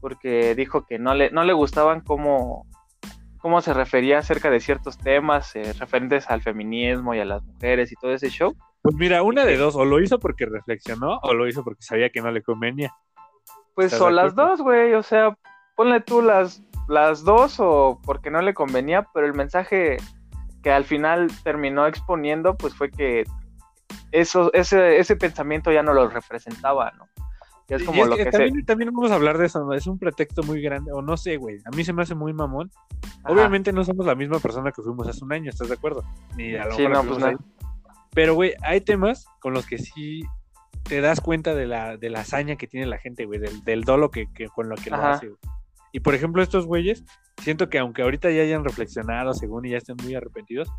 porque dijo que no le, no le gustaban cómo, cómo se refería acerca de ciertos temas eh, referentes al feminismo y a las mujeres y todo ese show.
Pues mira, una de dos, o lo hizo porque reflexionó, o lo hizo porque sabía que no le convenía.
Pues
¿Estás
o las dos, güey, o sea, ponle tú las, las dos o porque no le convenía, pero el mensaje que al final terminó exponiendo, pues fue que eso, ese, ese pensamiento ya no lo representaba, ¿no? es como lo que,
también, también, vamos a hablar de eso, es un pretexto muy grande, o no sé, güey, a mí se me hace muy mamón. Obviamente no somos la misma persona que fuimos hace un año, ¿estás de acuerdo? Ni a lo sí, no, pues no. Pero, güey, hay temas con los que sí te das cuenta de la, de la hazaña que tiene la gente, güey, del, del dolo que, que, con lo que lo hace, Y por ejemplo, estos güeyes, siento que aunque ahorita ya hayan reflexionado, según y ya estén muy arrepentidos,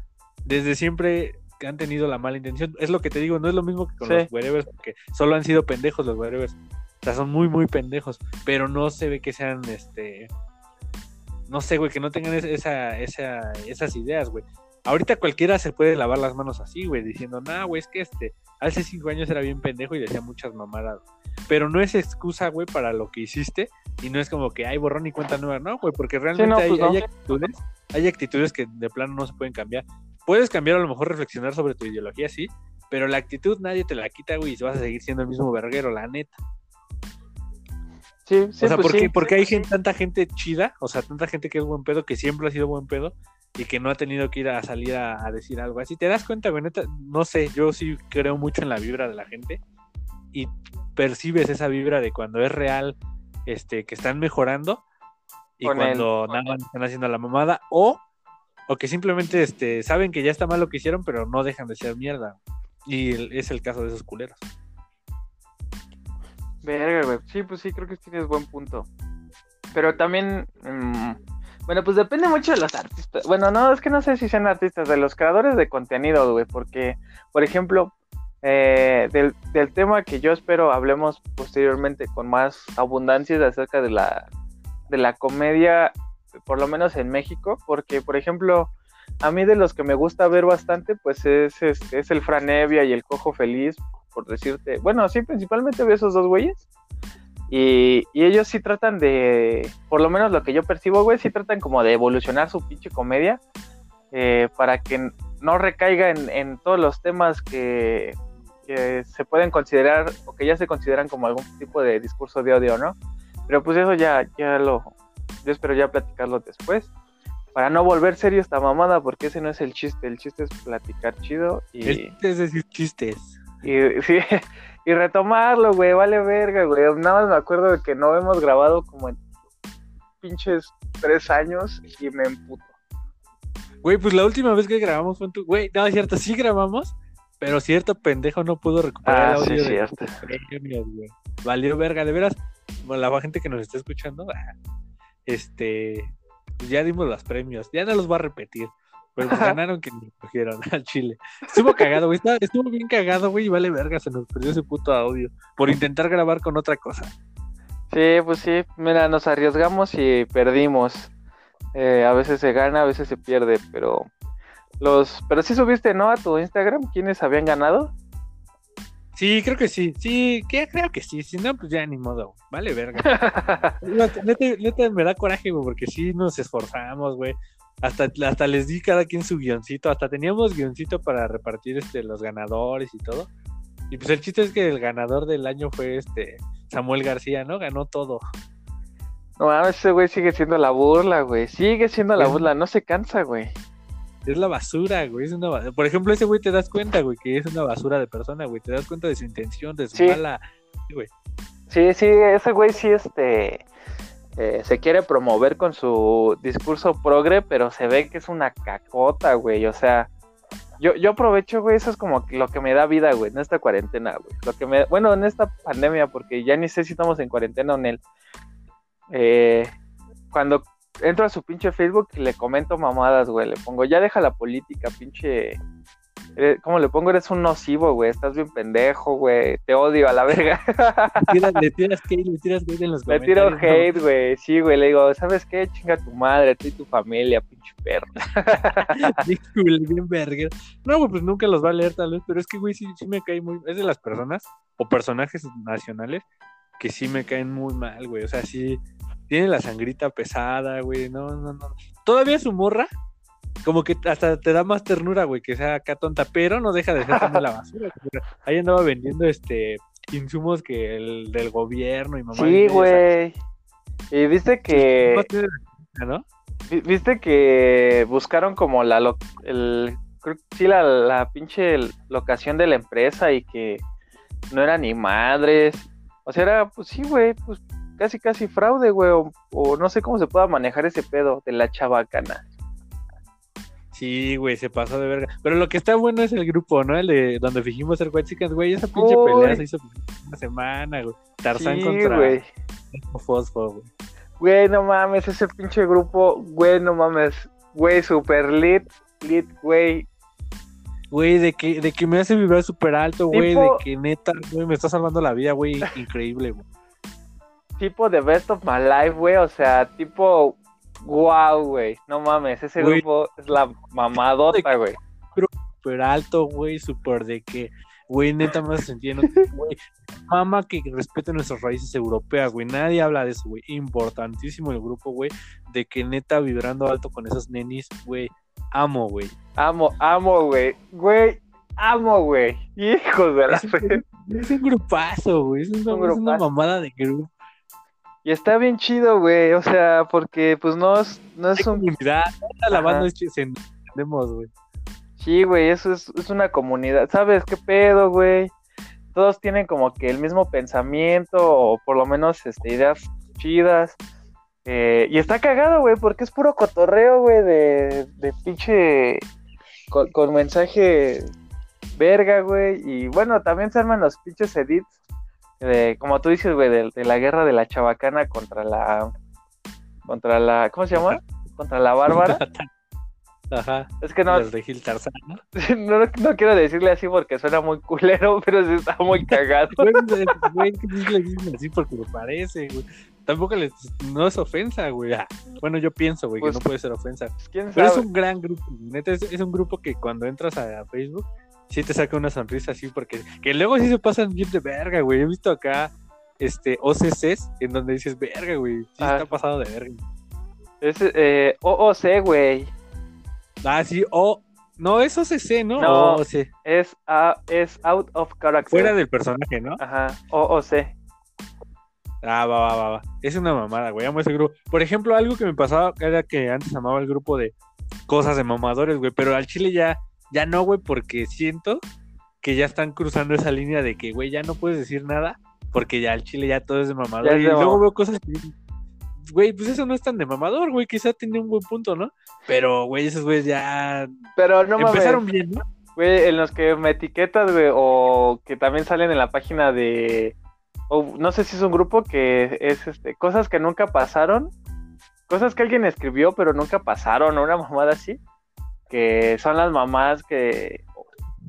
desde siempre han tenido la mala intención. Es lo que te digo, no es lo mismo que con los wherevers, porque solo han sido pendejos los wherevers. O sea, son muy, muy pendejos, pero no se ve que sean, este, no sé, güey, que no tengan esa, esa, esas ideas, güey. Ahorita cualquiera se puede lavar las manos así, güey, diciendo, nah, güey, es que este, hace cinco años era bien pendejo y decía muchas mamadas. Pero no es excusa, güey, para lo que hiciste y no es como que hay borrón y cuenta nueva, no, güey, porque realmente pues hay, actitudes, hay actitudes que de plano no se pueden cambiar. Puedes cambiar a lo mejor reflexionar sobre tu ideología, sí, pero la actitud nadie te la quita, güey, y vas a seguir siendo el mismo verguero, la neta.
Sí, sí,
o sea,
pues
porque, hay gente, tanta gente chida, o sea, tanta gente que es buen pedo, que siempre ha sido buen pedo y que no ha tenido que ir a salir a, decir algo así. ¿Te das cuenta, güey? no sé, yo sí creo mucho en la vibra de la gente y percibes esa vibra de cuando es real, este, que están mejorando y cuando nada más están haciendo la mamada o, o que simplemente este, saben que ya está mal lo que hicieron, pero no dejan de ser mierda. Y es el caso de esos culeros.
Verga, güey. Sí, pues sí, creo que tienes buen punto. Pero también, mm, bueno, pues depende mucho de los artistas. Bueno, no, es que no sé si sean artistas, de los creadores de contenido, güey, porque, por ejemplo, eh, del, del, tema que yo espero hablemos posteriormente con más abundancia acerca de la, de la comedia, por lo menos en México, porque, por ejemplo, a mí de los que me gusta ver bastante, pues es, es, es el Franevia y el Cojo Feliz, por decirte. Bueno, sí, principalmente veo esos dos güeyes. Y, ellos sí tratan de, por lo menos lo que yo percibo, güey, sí tratan como de evolucionar su pinche comedia eh, para que no recaiga en, todos los temas que, se pueden considerar o que ya se consideran como algún tipo de discurso de odio, ¿no? Pero pues eso ya, ya lo, yo espero ya platicarlo después. Para no volver serio esta mamada, porque ese no es el chiste, el chiste es platicar chido y...
Es decir chistes.
Y, sí, y retomarlo, güey, vale verga, güey. Nada más me acuerdo de que no hemos grabado como en pinches tres años y me emputo.
Güey, pues la última vez que grabamos fue en tu. Güey, no, es cierto, sí grabamos, pero cierto pendejo no pudo recuperar
ah,
el audio.
Sí, cierto.
Valió verga, de veras. Bueno, la gente que nos está escuchando, este. Pues ya dimos los premios, ya no los voy a repetir. Pero pues ganaron que ni cogieron al Chile. Estuvo cagado, güey. Estuvo bien cagado, güey. Y vale verga, se nos perdió ese puto audio. Por intentar grabar con otra cosa.
Sí, pues sí. Mira, nos arriesgamos y perdimos. Eh, a veces se gana, a veces se pierde, pero los, pero sí subiste, ¿no? A tu Instagram, ¿quiénes habían ganado?
Sí, creo que sí. Sí, creo que sí. Si no, pues ya ni modo. Vale, verga. neta, me da coraje, güey, porque sí nos esforzamos, güey. Hasta, hasta les di cada quien su guioncito, hasta teníamos guioncito para repartir este, los ganadores y todo. Y pues el chiste es que el ganador del año fue este Samuel García, ¿no? Ganó todo.
No ese güey sigue siendo la burla, güey. Sigue siendo la burla, no se cansa, güey.
Es la basura, güey. Es una... Por ejemplo, ese güey te das cuenta, güey, que es una basura de persona, güey. Te das cuenta de su intención, de su mala.
Sí, güey. Sí, sí, ese güey sí, este. Eh, se quiere promover con su discurso progre, pero se ve que es una cacota, güey. O sea, yo, yo aprovecho, güey, eso es como lo que me da vida, güey, en esta cuarentena, güey. Lo que me, bueno, en esta pandemia, porque ya ni sé si estamos en cuarentena o en él. Eh, cuando entro a su pinche Facebook y le comento mamadas, güey, le pongo, ya deja la política, pinche eh, ¿Cómo le pongo? Eres un nocivo, güey. Estás bien pendejo, güey. Te odio a la verga.
le tiras hate, le tiras hate en los
Le tiro hate, güey. Sí, güey. Le digo, ¿sabes qué? Chinga tu madre, tú y tu familia, pinche perro.
bien verga. No, güey, pues nunca los va a leer tal vez, pero es que, güey, sí, sí me cae muy... Es de las personas o personajes nacionales que sí me caen muy mal, güey. O sea, sí... Tiene la sangrita pesada, güey. No, no, no. Todavía su morra como que hasta te da más ternura, güey, que sea acá tonta, pero no deja de ser también la basura. Ahí andaba vendiendo este insumos que el del gobierno y mamá.
Sí, güey. Y viste que.
¿no?
Viste que buscaron como la el sí la, la pinche locación de la empresa y que no era ni madres. O sea, era, pues sí, güey, pues casi, casi fraude, güey, o, o no sé cómo se pueda manejar ese pedo de la chabacana.
Sí, güey, se pasó de verga. Pero lo que está bueno es el grupo, ¿no? El de donde fingimos ser Chickens, güey. Esa pinche
Uy.
pelea se hizo una semana, güey. Tarzán
Sí,
contra
güey.
Fosfo, güey.
Güey, no mames, ese pinche grupo, güey, no mames. Güey, super lit, lit, güey.
Güey, de que, de que me hace vibrar súper alto, güey.
Tipo-
De que neta, güey, me está salvando la vida, güey. Increíble, güey.
Tipo de Best of My Life, güey. O sea, tipo, wow, güey. No mames, ese
Güey.
grupo es la mamadota, güey.
Súper alto, güey. Súper de que, güey, neta me hace sentir, en- güey. Mama que respete nuestras raíces europeas, güey. Nadie habla de eso, güey. Importantísimo el grupo, güey. De que neta vibrando alto con esos nenis, güey. Amo, güey.
Amo, amo, güey. Güey, amo, güey. Hijos de la
Es un-
fe.
Es un grupazo, güey. Es una,
Un
es una mamada de grupo.
Y está bien chido, güey. O sea, porque pues no es, no es
Hay
un
comunidad. La banda es entendemos, güey.
Sí, güey, eso es, es una comunidad. ¿Sabes qué pedo, güey? Todos tienen como que el mismo pensamiento o por lo menos este, ideas chidas. Eh, y está cagado, güey, porque es puro cotorreo, güey, de, de pinche... Con, con mensaje verga, güey. Y bueno, también se arman los pinches edits. De, como tú dices, güey, de, de la guerra de la chabacana contra la... Contra la... ¿Cómo se llama? Contra la bárbara.
Ajá.
Es que no,
de Gil Tarzán, ¿no?
no, no quiero decirle así porque suena muy culero, pero sí está muy cagado.
Güey, que así porque me parece, güey. Tampoco les, no es ofensa, güey. Ah, bueno, yo pienso, güey,
Pues-
que no puede ser ofensa.
¿Quién
Pero
sabe?
es un gran grupo, neta, es, es un grupo que cuando entras a, a Facebook, sí te saca una sonrisa así, porque que luego sí se pasan bien de verga, güey. He visto acá este OCCs en donde dices, verga, güey, sí
Ah.
está pasado de verga.
Es eh, OOC, güey.
Ah, sí, o. No, es OCC, ¿no?
No.
OOC.
Es, ah, es out of character.
Fuera del personaje, ¿no?
Ajá, OOC.
Ah, va, va, va, va. Es una mamada, güey. Amo ese grupo. Por ejemplo, algo que me pasaba era que antes amaba el grupo de cosas de mamadores, güey. Pero al chile ya, ya no, güey, porque siento que ya están cruzando esa línea de que, güey, ya no puedes decir nada. Porque ya al chile ya todo es de mamador.
Ya
y luego veo cosas que. Güey, pues eso no es tan de mamador, güey. Quizá tiene un buen punto, ¿no? Pero, güey, esos güeyes ya
Pero no
empezaron
mames,
bien, ¿no?
güey, en los que me etiquetas, güey, o que también salen en la página de... o no sé si es un grupo que es este cosas que nunca pasaron. Cosas que alguien escribió, pero nunca pasaron, o una mamada así. Que son las mamás que...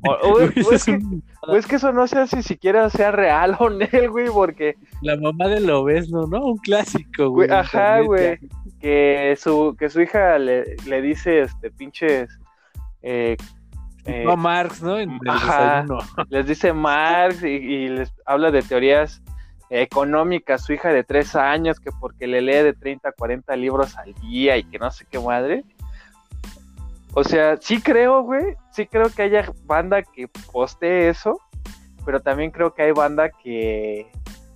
o- es
es
que-
un-
o es que eso no sé si siquiera sea real o no, güey, porque
La mamá del obesno, ¿no? Un clásico, güey.
Ajá, güey. que su, que su hija le, le dice este pinches eh, eh,
No, Marx, ¿no? En
Ajá. les dice Marx y, y les habla de teorías económicas, su hija de tres años, que porque le lee de 30 a 40 libros al día y que no sé qué madre. O sea, sí creo, güey, sí creo que haya banda que postee eso, pero también creo que hay banda que,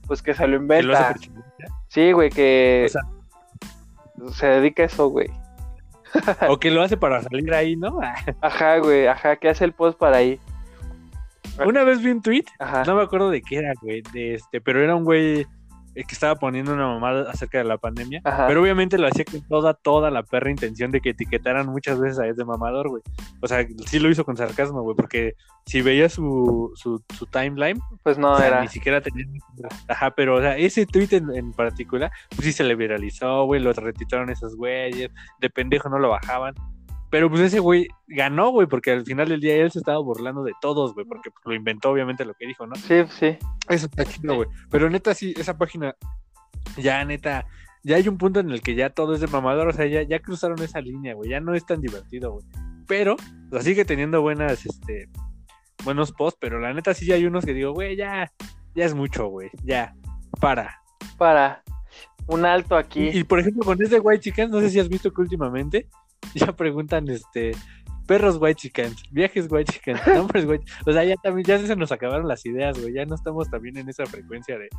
pues que se lo
Que lo hace
inventa. Sí, güey, que
O sea-
se dedica a eso, güey.
O que lo hace para salir ahí, ¿no?
Ajá, güey, ajá, que hace el post para ahí.
Una vez vi un tweet,
Ajá.
no me acuerdo de qué era, güey, de este, pero era un güey que estaba poniendo una mamada acerca de la pandemia,
Ajá.
pero obviamente lo hacía con toda, toda la perra intención de que etiquetaran muchas veces a ese mamador, güey. O sea, sí lo hizo con sarcasmo, güey, porque si veía su, su, su timeline,
Pues no
o sea,
era.
ni siquiera tenía... Ajá, pero o sea, ese tweet en, en particular, pues sí se le viralizó, güey, lo retitaron esos güeyes, de pendejo no lo bajaban. Pero pues ese güey ganó, güey, porque al final del día él se estaba burlando de todos, güey, porque pues, lo inventó obviamente lo que dijo, ¿no?
Sí, sí.
Eso está chido, güey. Pero neta, sí, esa página, ya neta, ya hay un punto en el que ya todo es de mamador, o sea, ya, ya cruzaron esa línea, güey, ya no es tan divertido, güey. Pero, o sea, sigue teniendo buenas, este, buenos posts, pero la neta sí hay unos que digo, güey, ya, ya es mucho, güey, ya, para.
Para un alto aquí.
Y, y, por ejemplo, con este White Chickens, no sé si has visto que últimamente ya preguntan, este, perros White Chickens, viajes White Chickens, nombres White O sea, ya también, ya se nos acabaron las ideas, güey, ya no estamos también en esa frecuencia de...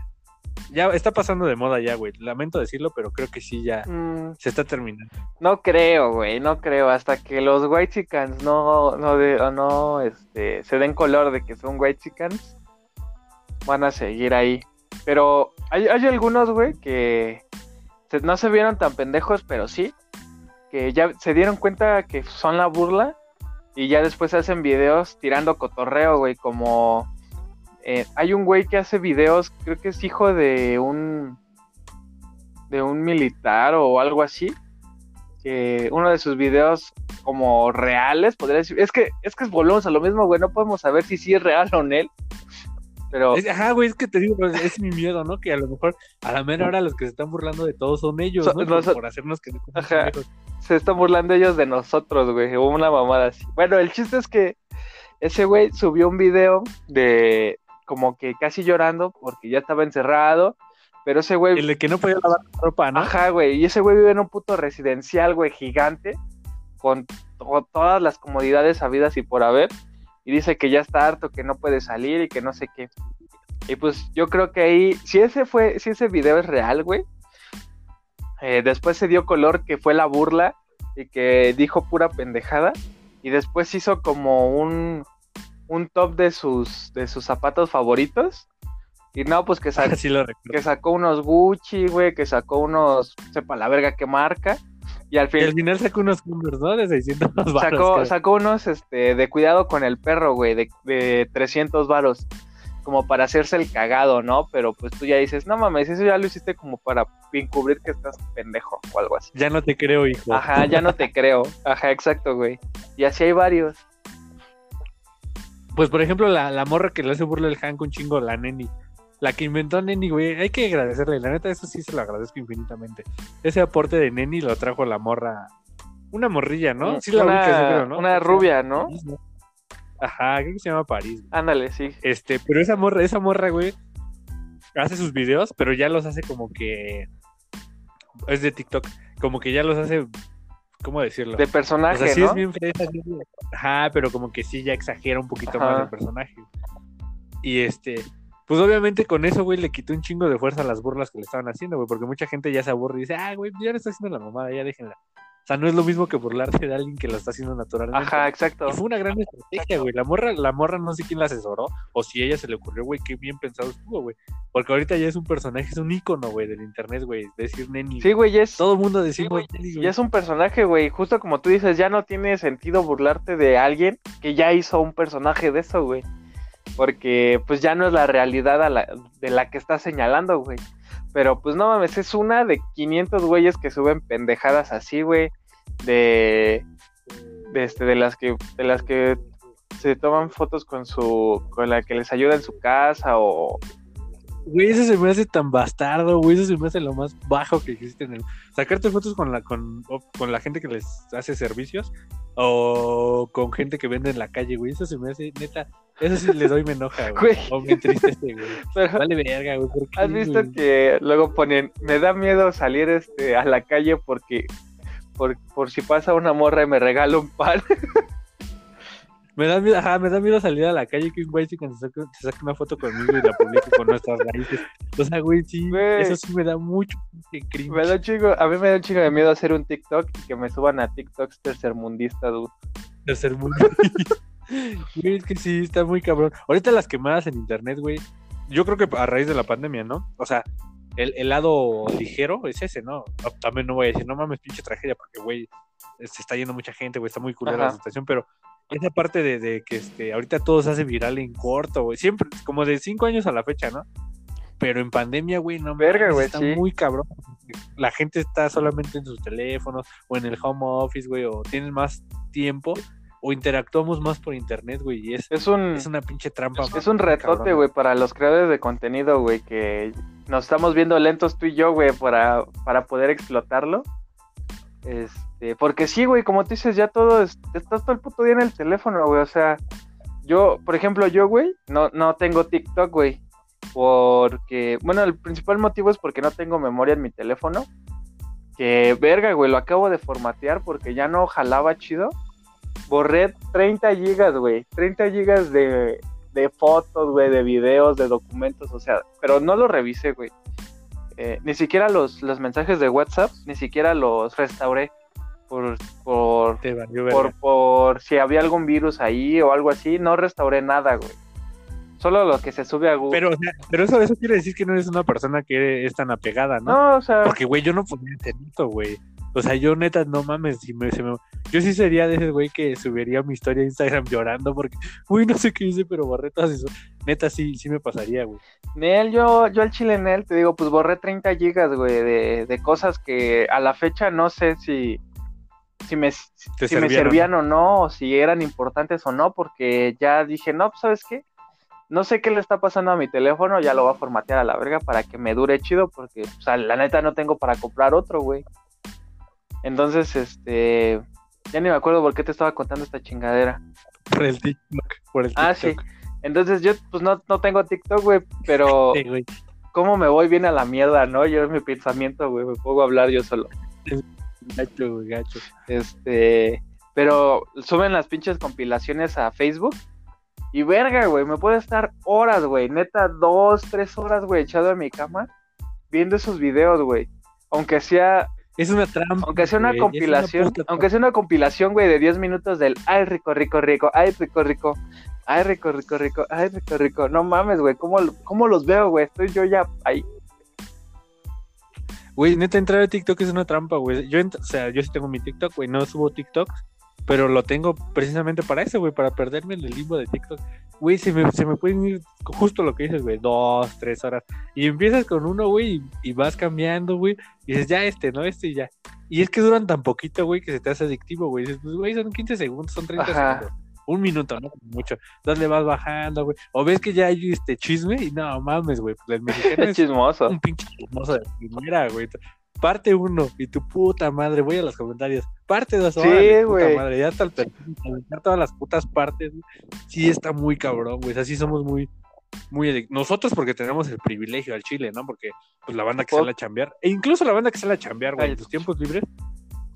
Ya está pasando de moda ya, güey, lamento decirlo, pero creo que sí, ya
Mm,
se está terminando.
no creo, güey, no creo. Hasta que los white chickens no, no, de, o no este, se den color de que son white chickens, van a seguir ahí. Pero hay, hay algunos, güey, que no se vieron tan pendejos, pero sí. Que ya se dieron cuenta que son la burla. Y ya después hacen videos tirando cotorreo, güey. Como eh, hay un güey que hace videos, creo que es hijo de un de un militar o algo así. Que uno de sus videos como reales, podría decir. Es que es que es volvemos a lo mismo, güey. No podemos saber si sí es real o no. Pero...
ajá, güey, es que te digo, es mi miedo, ¿no? Que a lo mejor a la mera hora los que se están burlando de todos son ellos, ¿no? Por, hacernos que
ajá, se están burlando ellos de nosotros, güey, una mamada así. Bueno, el chiste es que ese güey subió un video de como que casi llorando porque ya estaba encerrado, pero ese güey...
El de que no podía lavar ropa, ¿no?
Ajá, güey, y ese güey vive en un puto residencial, güey, gigante, con todas las comodidades habidas y por haber y dice que ya está harto, que no puede salir y que no sé qué. Y pues yo creo que ahí, si ese fue, si ese video es real, güey, eh, después se dio color que fue la burla y que dijo pura pendejada y después hizo como un, un top de sus, de sus zapatos favoritos. Y no, pues que, que sacó unos Gucci, güey, que sacó unos, sepa la verga qué marca. Y al,
final sacó unos Converse, ¿no? De 600
varos. Sacó, sacó unos este, de cuidado con el perro, güey, de, de 300 varos. Como para hacerse el cagado, ¿no? Pero pues tú ya dices, no mames, eso ya lo hiciste como para encubrir que estás pendejo o algo así.
Ya no te creo, hijo.
Ajá, ya no te creo. Ajá, exacto, güey. Y así hay varios.
Pues por ejemplo, la, la morra que le hace burla el Hank un chingo, la neni la que inventó Neni, güey, hay que agradecerle. La neta, eso sí se lo agradezco infinitamente. Ese aporte de Neni lo trajo la morra. Una morrilla, ¿no?
Sí, la una, ¿no? Una rubia, ¿no?
Ajá, creo que se llama París.
Ándale, sí.
Este, pero esa morra, esa morra, güey, hace sus videos, pero ya los hace como que. Es de TikTok. Como que ya los hace. ¿Cómo decirlo?
De personaje. O sea, sí es bien fresa,
Ajá, pero como que sí ya exagera un poquito más el personaje. Y este. Pues obviamente con eso, güey, le quitó un chingo de fuerza a las burlas que le estaban haciendo, güey, porque mucha gente ya se aburre y dice, ah, güey, ya no está haciendo la mamada, ya déjenla. O sea, no es lo mismo que burlarse de alguien que lo está haciendo naturalmente.
Ajá, exacto.
Y fue una gran estrategia, güey. La morra, la morra no sé quién la asesoró, o si ella se le ocurrió, güey, qué bien pensado estuvo, güey. Porque ahorita ya es un personaje, es un ícono, güey, del internet, güey. Decir neni.
Sí, güey, es.
Todo el mundo decimos
sí, Ya es un personaje, güey. Justo como tú dices, ya no tiene sentido burlarte de alguien que ya hizo un personaje de eso, güey porque pues ya no es la realidad de la que está señalando, güey. Pero pues no mames, es una de 500 güeyes que suben pendejadas así, güey, de, de, este, de las que de las que se toman fotos con su con la que les ayuda en su casa o
Güey, eso se me hace tan bastardo, güey. Eso se me hace lo más bajo que existe en el. Sacarte fotos con la, con, con la gente que les hace servicios o con gente que vende en la calle, güey. Eso se me hace, neta. Eso sí les doy me enoja, güey. O me entristece, güey. vale verga, güey.
¿Has visto que luego ponen, me da miedo salir este a la calle porque por, por si pasa una morra y me regala un pan?
Me da miedo, ajá, me da miedo salir a la calle que un güey se saque, una foto conmigo y la publique con nuestras raíces. O sea, güey, sí, eso sí me da mucho
cringe. Me da chingo, a mí me da un chingo de miedo hacer un TikTok y que me suban a TikToks tercermundista, dude.
Tercermundista. güey, es que sí, está muy cabrón. Ahorita las quemadas en internet, güey, yo creo que a raíz de la pandemia, ¿no? O sea, el, el lado ligero es ese, ¿no? También no voy a decir, no mames, pinche tragedia, porque, güey, se está yendo mucha gente, güey, está muy culera la situación, pero esa parte de, que este, ahorita todo se hace viral en corto, güey. Siempre, como de cinco años a la fecha, ¿no? Pero en pandemia, güey, no
Verga, güey,
está muy cabrón. La gente está solamente en sus teléfonos o en el home office, güey, o tienen más tiempo o interactuamos más por internet, güey. Y es,
es, un,
es una pinche trampa.
Es, un retote, güey, para los creadores de contenido, güey, que nos estamos viendo lentos tú y yo, güey, para, para poder explotarlo. Este, porque sí, güey, como tú dices, ya todo, estás todo el puto día en el teléfono, güey, o sea, yo, por ejemplo, yo, güey, no, no tengo TikTok, güey, porque, bueno, el principal motivo es porque no tengo memoria en mi teléfono, que verga, güey, lo acabo de formatear porque ya no jalaba chido, borré 30 gigas, güey, 30 gigas de, de fotos, güey, de videos, de documentos, o sea, pero no lo revisé, güey. Eh, ni siquiera los, los mensajes de WhatsApp, ni siquiera los restauré por, por, por, por, si había algún virus ahí o algo así, no restauré nada, güey. Solo lo que se sube a Google.
Pero, o sea, pero eso, eso quiere decir que no eres una persona que es tan apegada, ¿no?
no, o sea,
Porque, güey, yo no podría entenderlo, güey. O sea, yo neta, no mames, si me, se me- yo sí sería de ese güey que subiría mi historia a Instagram llorando porque, uy, no sé qué hice, pero borré todas eso. Neta, sí, sí me pasaría, güey.
Nel, yo, yo al chile Nel, te digo, pues borré 30 gigas, güey, de, de cosas que a la fecha no sé si, si, me, si me
servían,
servían o no, o si eran importantes o no, porque ya dije, no, pues, ¿sabes qué? No sé qué le está pasando a mi teléfono, ya lo voy a formatear a la verga para que me dure chido, porque, o sea, la neta no tengo para comprar otro, güey. Entonces, este, ya ni me acuerdo por qué te estaba contando esta chingadera.
Por el TikTok, por el TikTok.
Ah, sí. Entonces yo, pues, no, no tengo TikTok, güey, pero...
Sí, güey.
cómo me voy bien a la mierda, ¿no? Yo en mi pensamiento, güey, me a hablar yo solo.
Gacho, güey, gacho.
Este, pero suben las pinches compilaciones a Facebook. Y verga, güey, me puedo estar horas, güey, neta, dos, tres horas, güey, echado en mi cama, viendo esos videos, güey. Aunque sea,
Es una trampa.
aunque sea una
güey,
compilación, aunque sea una compilación, güey, de 10 minutos del ay rico, rico, rico, ay rico, rico, ay rico, rico, rico, ay rico, rico. No mames, güey, ¿cómo, ¿cómo los veo, güey? Estoy yo ya ahí.
Güey, neta, entrar a TikTok es una trampa, güey. Yo, o sea, yo sí tengo mi TikTok, güey, no subo TikTok, pero lo tengo precisamente para eso, güey, para perderme en el limbo de TikTok. Güey, se me, se me pueden ir justo lo que dices, güey, dos, tres horas. Y empiezas con uno, güey, y, y vas cambiando, güey, y dices, ya este, ¿no? Este y ya. Y es que duran tan poquito, güey, que se te hace adictivo, güey. Dices, pues, güey, son 15 segundos, son 30
Ajá.
segundos. Un minuto, ¿no? Mucho. Entonces le vas bajando, güey. O ves que ya hay este chisme y no mames, güey. Pues el mexicano es
Chismoso.
un pinche chismoso de primera, güey. Parte uno y tu puta madre, voy a los comentarios. Parte dos,
Sí,
órale, puta
güey.
madre, ya hasta el todas las putas partes. Sí está muy cabrón, güey. Así somos muy, muy nosotros porque tenemos el privilegio al Chile, ¿no? Porque pues la banda que sale a chambear, e incluso la banda que sale a chambear, güey, en sus tiempos libres,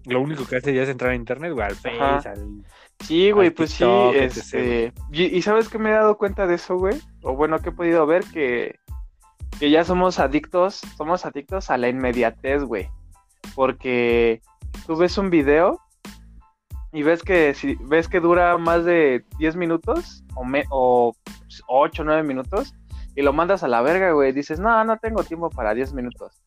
lo único que hace ya es entrar a internet, güey, al Face, al
Sí, güey, pues sí,
TikTok,
este... Y, y ¿sabes qué me he dado cuenta de eso, güey? O bueno, que he podido ver que, que ya somos adictos, somos adictos a la inmediatez, güey. Porque tú ves un video y ves que si ves que dura más de 10 minutos o, me, o 8 o 9 minutos y lo mandas a la verga, güey. Dices, no, no tengo tiempo para 10 minutos.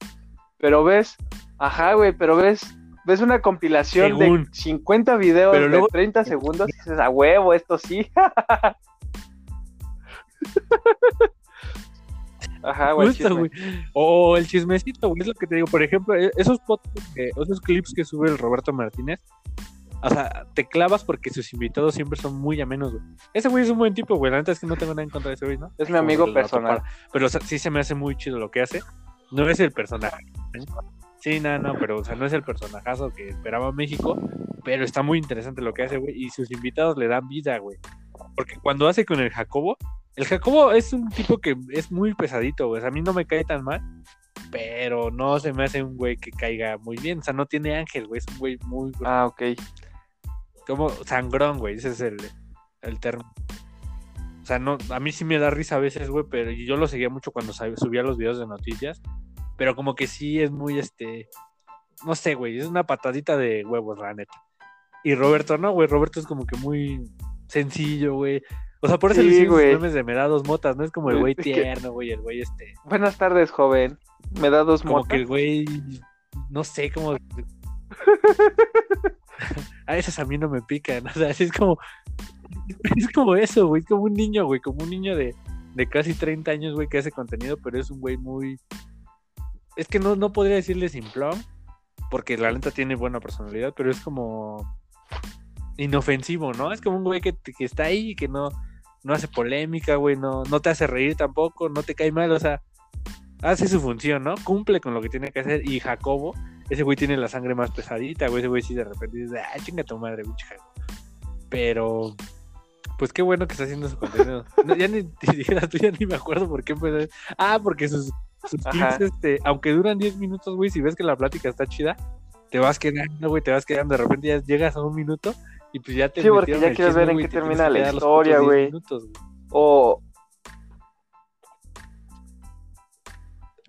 Pero ves, ajá, güey, pero ves, ves una compilación
Según.
de 50 videos
Pero luego-
de 30 segundos y dices, a huevo, esto sí. ajá, güey.
Justo,
chisme.
güey. O el chismecito, güey, es lo que te digo. Por ejemplo, e- esos que- esos clips que sube el Roberto Martínez, o sea, te clavas porque sus invitados siempre son muy amenos, güey. Ese güey es un buen tipo, güey. La neta es que no tengo nada en contra de ese güey, ¿no?
Es mi amigo personal.
Pero o sea, sí se me hace muy chido lo que hace. No es el personaje. Sí, no, no, pero o sea, no es el personajazo que esperaba México, pero está muy interesante lo que hace, güey, y sus invitados le dan vida, güey. Porque cuando hace con el Jacobo, el Jacobo es un tipo que es muy pesadito, güey. O sea, a mí no me cae tan mal, pero no se me hace un güey que caiga muy bien. O sea, no tiene ángel, güey. Es un güey muy
Ah, ok.
como sangrón, güey. Ese es el, el término. O sea, no, a mí sí me da risa a veces, güey, pero yo lo seguía mucho cuando subía los videos de noticias. Pero como que sí es muy, este, no sé, güey, es una patadita de huevos, la neta. Y Roberto, no, güey, Roberto es como que muy sencillo, güey. O sea, por eso
Sí,
le
güey.
memes de me da dos motas, no es como el güey tierno, güey, el güey este,
Buenas tardes, joven. Me da dos
como
motas.
que el güey, no sé, como... a esas a mí no me pican, o sea, es como, es como eso, güey, como un niño, güey, como un niño de, de casi 30 años, güey, que hace contenido, pero es un güey muy... Es que no, no podría decirle simplón, porque la neta tiene buena personalidad, pero es como inofensivo, ¿no? Es como un güey que, que está ahí y que no, no hace polémica, güey, no, no te hace reír tampoco, no te cae mal, o sea, hace su función, ¿no? Cumple con lo que tiene que hacer. Y Jacobo, ese güey tiene la sangre más pesadita, güey, ese güey sí de repente dice, ah, chinga tu madre, güey. Pero, pues qué bueno que está haciendo su contenido. No, ya ni te dijera tú, ya ni me acuerdo por qué. Ah, porque sus, sus clips, este, aunque duran 10 minutos, güey, si ves que la plática está chida, te vas quedando, güey, te vas quedando, de repente ya llegas a un minuto y pues ya te
Sí, porque ya quieres ver en qué termina la
los
historia,
putos 10
güey. O,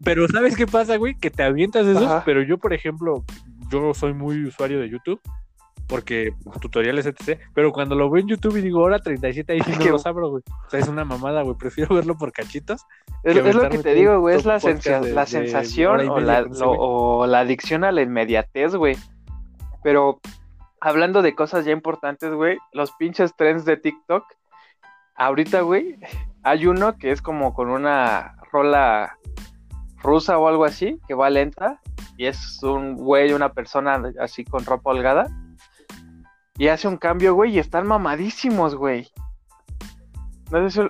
Pero ¿sabes qué pasa, güey? Que te avientas
Ajá.
pero yo, por ejemplo, yo soy muy usuario de YouTube porque tutoriales, etc. Pero cuando lo veo en YouTube y digo hora 37, ahí sí no lo abro, güey. O sea, es una mamada, güey. Prefiero verlo por cachitos.
Es, lo que te digo, güey. Es la, la sensación o, la, o la adicción a la inmediatez, güey. Pero hablando de cosas ya importantes, güey, los pinches trends de TikTok. Ahorita, güey, hay uno que es como con una rola rusa o algo así, que va lenta, y es un güey, una persona así con ropa holgada, y hace un cambio, güey, y están mamadísimos, güey. No sé si,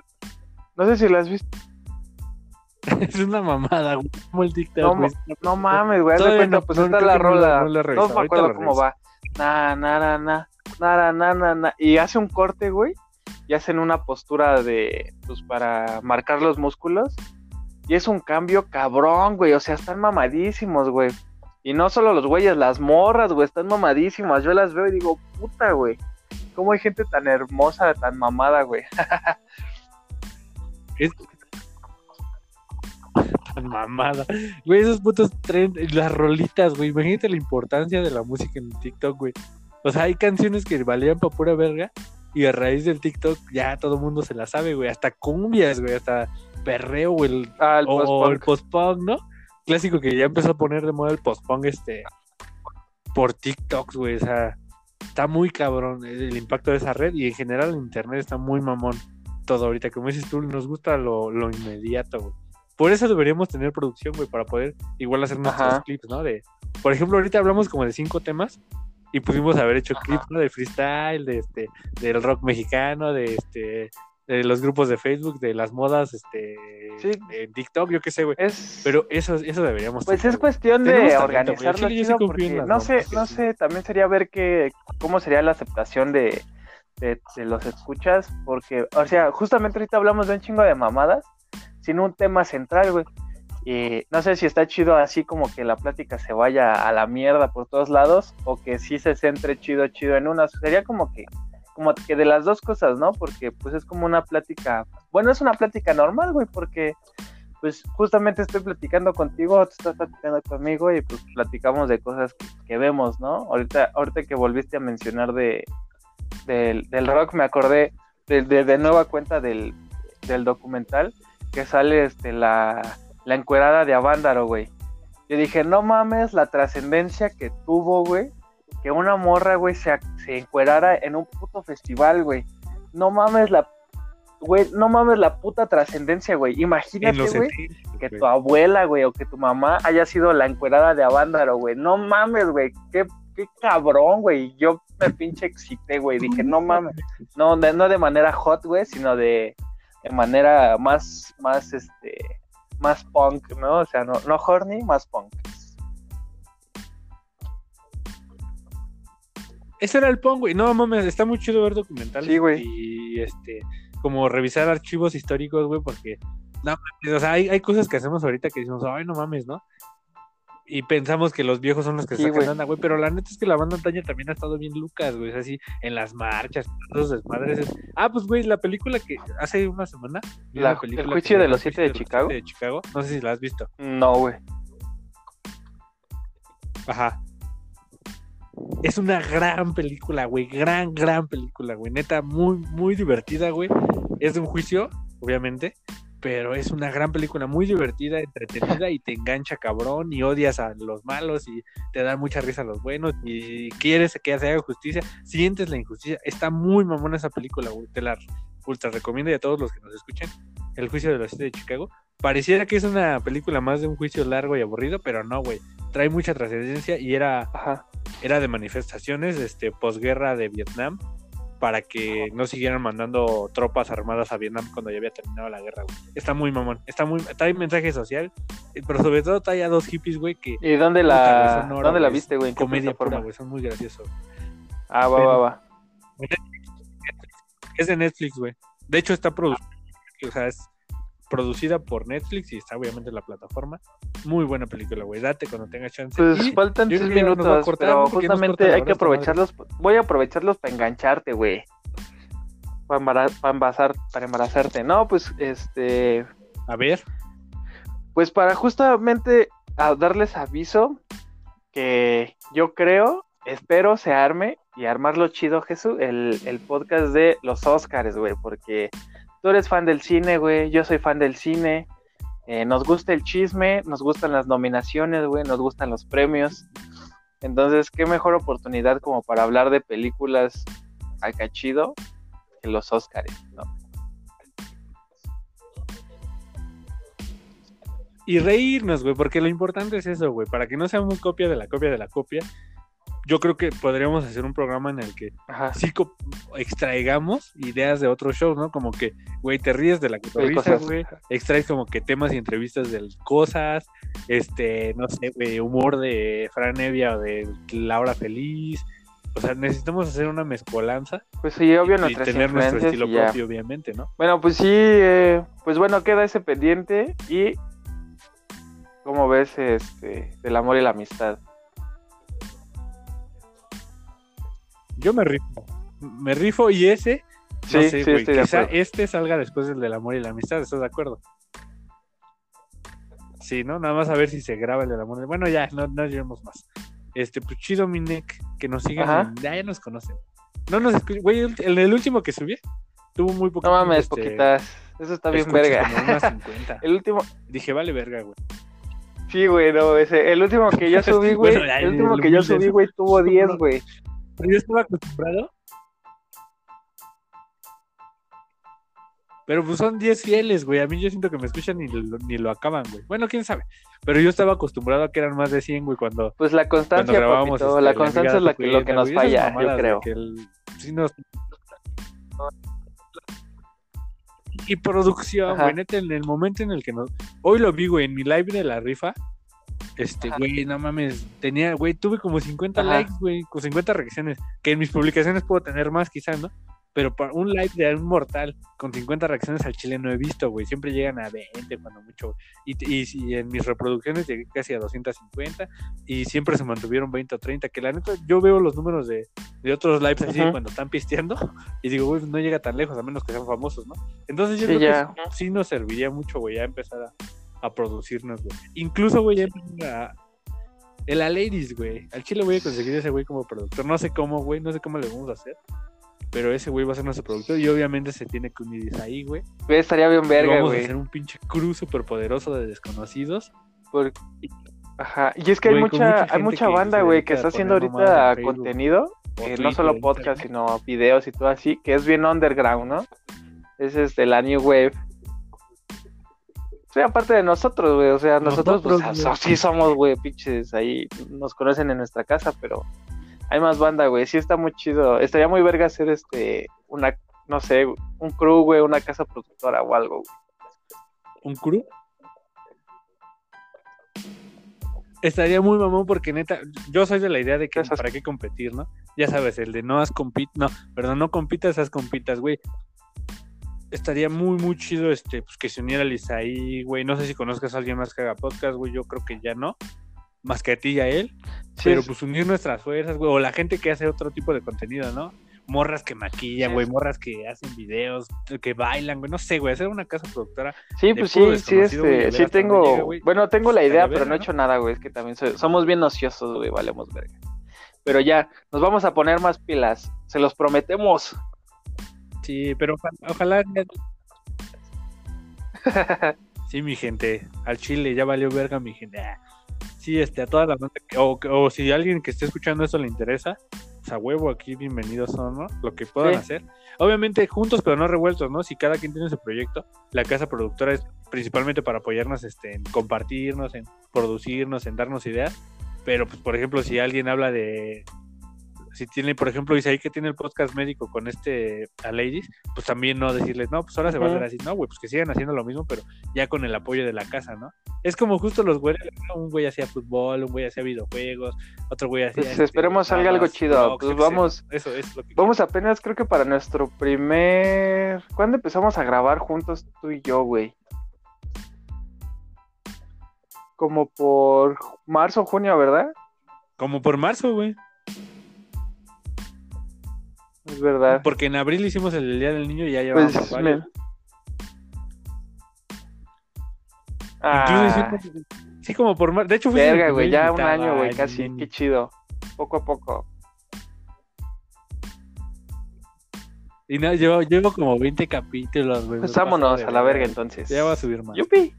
no sé si lo has visto.
es una mamada, güey, como el TikTok,
no, no mames, güey, de cuenta, pues está la rola. No, me acuerdo cómo va. Na, na, na, na, na, na, na, y hace un corte, güey, y hacen una postura de, pues, para marcar los músculos, y es un cambio cabrón, güey. O sea, están mamadísimos, güey. Y no solo los güeyes, las morras, güey, están mamadísimas. Yo las veo y digo, puta, güey. ¿Cómo hay gente tan hermosa, tan mamada, güey?
es... Tan mamada. Güey, esos putos trends, las rolitas, güey. Imagínate la importancia de la música en TikTok, güey. O sea, hay canciones que valían para pura verga. Y a raíz del TikTok ya todo el mundo se la sabe, güey. Hasta cumbias, güey. Hasta perreo o el,
ah,
post-punk, ¿no? Clásico que ya empezó a poner de moda el post-punk este, por TikToks, güey. O sea, está muy cabrón el impacto de esa red y en general el internet está muy mamón. Todo ahorita, como dices tú, nos gusta lo, inmediato, güey. Por eso deberíamos tener producción, güey, para poder igual hacer nuestros clips, ¿no? De, por ejemplo, ahorita hablamos como de cinco temas y pudimos haber hecho clips ¿no? de freestyle, de este, del rock mexicano, de este, de los grupos de Facebook, de las modas, este, en TikTok, yo qué sé, güey. Pero eso, eso deberíamos.
Pues es cuestión de organizarlo, no sé, no sé, también sería ver que, cómo sería la aceptación de, de, los escuchas, porque, o sea, justamente ahorita hablamos de un chingo de mamadas, sin un tema central, güey. Y no sé si está chido así como que la plática se vaya a la mierda por todos lados, o que sí se centre chido, chido en una. Sería como que como que de las dos cosas, ¿no? Porque pues es como una plática, bueno, es una plática normal, güey, porque pues justamente estoy platicando contigo, tú estás platicando conmigo y pues platicamos de cosas que, vemos, ¿no? Ahorita, ahorita que volviste a mencionar de, del, rock, me acordé de, de, nueva cuenta del, del, documental que sale este, la, la encuerada de Avándaro, güey. Yo dije, no mames la trascendencia que tuvo, güey, que una morra, güey, se, se encuerara en un puto festival, güey. No mames la güey, no mames la puta trascendencia, güey. Imagínate, güey, que tu abuela, güey, o que tu mamá haya sido la encuerada de Avándaro, güey. No mames, güey. Qué, qué cabrón, güey. Yo me pinche excité, güey. Dije, no mames. No, de, no de manera hot, güey, sino de, de manera más, más, este, más punk, ¿no? O sea, no, no horny, más punk.
Ese era el pong, güey. No mames, está muy chido ver documentales.
Sí, güey.
Y este, como revisar archivos históricos, güey, porque. No o sea, hay, cosas que hacemos ahorita que decimos, ay, no mames, ¿no? Y pensamos que los viejos son los que se sacan anda, güey. Pero la neta es que la banda antaña también ha estado bien lucas, güey. Es así, en las marchas, todos los desmadres. Ah, pues, güey, la película que hace una semana.
La, el juicio de los siete de, Chicago.
de Chicago. No sé si la has visto.
No, güey.
Ajá. Es una gran película, güey. Gran, gran película, güey. Neta, muy, muy divertida, güey. Es de un juicio, obviamente. Pero es una gran película, muy divertida, entretenida y te engancha cabrón y odias a los malos y te da mucha risa a los buenos y quieres que se haga justicia, sientes la injusticia. Está muy mamona esa película. Te la ultra recomiendo y a todos los que nos escuchen. El juicio de la ciudad de Chicago. Pareciera que es una película más de un juicio largo y aburrido, pero no, güey. Trae mucha trascendencia y era Ajá era de manifestaciones, este, posguerra de Vietnam, para que no siguieran mandando tropas armadas a Vietnam cuando ya había terminado la guerra, güey. Está muy mamón, está muy, trae mensaje social, eh, pero sobre todo trae a dos hippies, güey, que...
¿Y dónde la, ¿dónde la viste, güey?
Comedia forma, güey, son muy graciosos.
Ah, va, va, va.
Es de Netflix, güey. De hecho está producido, o sea, es producida por Netflix y está obviamente en la plataforma. Muy buena película, güey. Date cuando tengas chance.
Pues faltan tres minutos, pero justamente hay que aprovecharlos. Voy a aprovecharlos para engancharte, güey. Para, embarazar, para embarazarte. No, pues este.
A ver.
Pues para justamente darles aviso que yo creo espero se arme y armarlo chido, Jesús, el, el podcast de los Oscars, güey, porque tú eres fan del cine, güey, yo soy fan del cine, eh, nos gusta el chisme, nos gustan las nominaciones, güey, nos gustan los premios. Entonces, qué mejor oportunidad como para hablar de películas acá chido que los Oscars, ¿no?
Y reírnos, güey, porque lo importante es eso, güey, para que no seamos copia de la copia de la copia, yo creo que podríamos hacer un programa en el que
Ajá.
sí extraigamos ideas de otros shows, ¿no? Como que, güey, te ríes de la
Sí,
cotorriza, güey, extraes como que temas y entrevistas de cosas, este, no sé, güey, humor de Fran Evia o de La Hora Feliz. O sea, necesitamos hacer una mezcolanza
Pues sí, obvio
y tener nuestro estilo propio, obviamente, ¿no?
Bueno, pues sí, eh, pues bueno, queda ese pendiente y ¿cómo ves este del amor y la amistad?
Yo me rifo. Me rifo y ese,
Sí,
no sé,
sí, estoy
quizá este salga después del del amor y la amistad, ¿estás de acuerdo? Sí, ¿no? Nada más a ver si se graba el del amor. y- Bueno, ya, no, no llevemos más. Este, pues chido, mi neck, que nos sigan. En- Ya, ya nos conocen. No nos escuchan. Güey, el, el- el último que subí tuvo muy poquitas.
No mames,
este,
poquitas. Eso está bien verga.
como unas 50.
El último,
Dije, vale, verga, güey.
sí, güey, no, ese, el último que yo subí, güey,
Bueno,
el último que yo subí, güey, tuvo 10,
No.
güey.
Pero yo estaba acostumbrado. Pero pues son 10 fieles, güey. A mí yo siento que me escuchan y lo, ni lo acaban, güey. Bueno, quién sabe. Pero yo estaba acostumbrado a que eran más de 100, güey, cuando,
Pues la constancia,
grabábamos.
papito,
este,
la constancia es la que, lo que nos
güey.
Falla, yo creo.
güey, que el- sí nos- Y producción,
Ajá.
güey, neta, en el momento en el que nos... Hoy lo vi, güey, en mi live de la rifa. Este, güey, no mames, tenía, güey, tuve como 50
Ajá.
likes, güey, con 50 reacciones, que en mis publicaciones puedo tener más quizás, ¿no? Pero para un live de un mortal con 50 reacciones al chile no he visto, güey, siempre llegan a 20 cuando mucho, y, y, y en mis reproducciones llegué casi a 250 y siempre se mantuvieron 20 o 30, que la neta, yo veo los números de, de otros lives así cuando están pisteando y digo, güey, no llega tan lejos, a menos que sean famosos, ¿no? Entonces yo
Sí,
creo
ya.
que sí nos serviría mucho, güey, ya empezar a, a producirnos, güey. Incluso, güey, ya a... El a Ladies, güey. Al chile voy a conseguir ese güey como productor. No sé cómo, güey, no sé cómo le vamos a hacer. Pero ese güey va a ser nuestro productor y obviamente se tiene que unir ahí, güey.
Güey, estaría bien verga,
vamos a
güey.
hacer un pinche crew súper poderoso de desconocidos.
por- Ajá, y es que hay
Güey,
mucha,
mucha
hay mucha banda, güey, que está haciendo ahorita contenido, eh, no solo podcast, sino videos y todo así, que es bien underground, ¿no? Es este, la New Wave. O sea, aparte de nosotros, güey, o sea, nosotros, pues,
Nosotros,
so-
güey.
sí somos, güey, pinches, ahí nos conocen en nuestra casa, pero hay más banda, güey, sí está muy chido. Estaría muy verga hacer, este, una, no sé, un crew, güey, una casa productora o algo, güey.
¿Un crew? Estaría muy mamón porque neta, yo soy de la idea de que
Esas-
para qué competir, ¿no? Ya sabes, el de no haz compit, no, perdón, no compitas, haz compitas, güey. Estaría muy, muy chido este, pues que se uniera Lisaí, güey. No sé si conozcas a alguien más que haga podcast, güey. Yo creo que ya no. Más que a ti y a él.
Sí,
pero
es-
pues unir nuestras fuerzas, güey. O la gente que hace otro tipo de contenido, ¿no? Morras que maquillan,
Sí,
güey. Morras que hacen videos, que bailan, güey. No sé, güey. Hacer una casa productora
Sí, pues sí, sí,
güey,
este, sí tengo,
llega, güey.
bueno, tengo la idea, pero no he hecho nada, güey, es que también soy- somos bien ociosos, güey, valemos verga. Pero ya, nos vamos a poner más pilas, se los prometemos.
Sí, pero ojalá, ojalá Sí, mi gente, al chile ya valió verga mi gente. Ah. Sí, este, a toda la banda que- o, o si alguien que esté escuchando esto le interesa, pues a huevo aquí bienvenidos son, ¿no? Lo que puedan
Sí.
hacer. Obviamente juntos pero no revueltos, ¿no? Si cada quien tiene su proyecto, la casa productora es principalmente para apoyarnos este, en compartirnos, en producirnos, en darnos ideas. Pero, pues, por ejemplo, si alguien habla de... Si tiene, por ejemplo, dice ahí que tiene el podcast médico con este a Ladies, pues también no decirles, no, pues ahora se va a hacer así, no, güey, pues que sigan haciendo lo mismo, pero ya con el apoyo de la casa, ¿no? Es como justo los güeyes, ¿no? un güey hacía fútbol, un güey hacía videojuegos, otro güey hacía...
Pues
este,
esperemos salga algo chido, pues vamos-.
Eso es lo que...
Vamos apenas, creo que para nuestro primer... ¿Cuándo empezamos a grabar juntos tú y yo, güey? Como por marzo o junio, ¿verdad?
Como por marzo, güey
es verdad.
Porque en abril hicimos el Día del Niño y ya llevamos
pues,
varios.
Me... Ah.
Sí, como por De hecho,
ya un año, güey, casi. Qué chido. Poco a poco.
Y no, llevo, llevo como 20 capítulos, güey.
Pues vámonos a la verga entonces.
Ya va a subir más.
¡Yupi!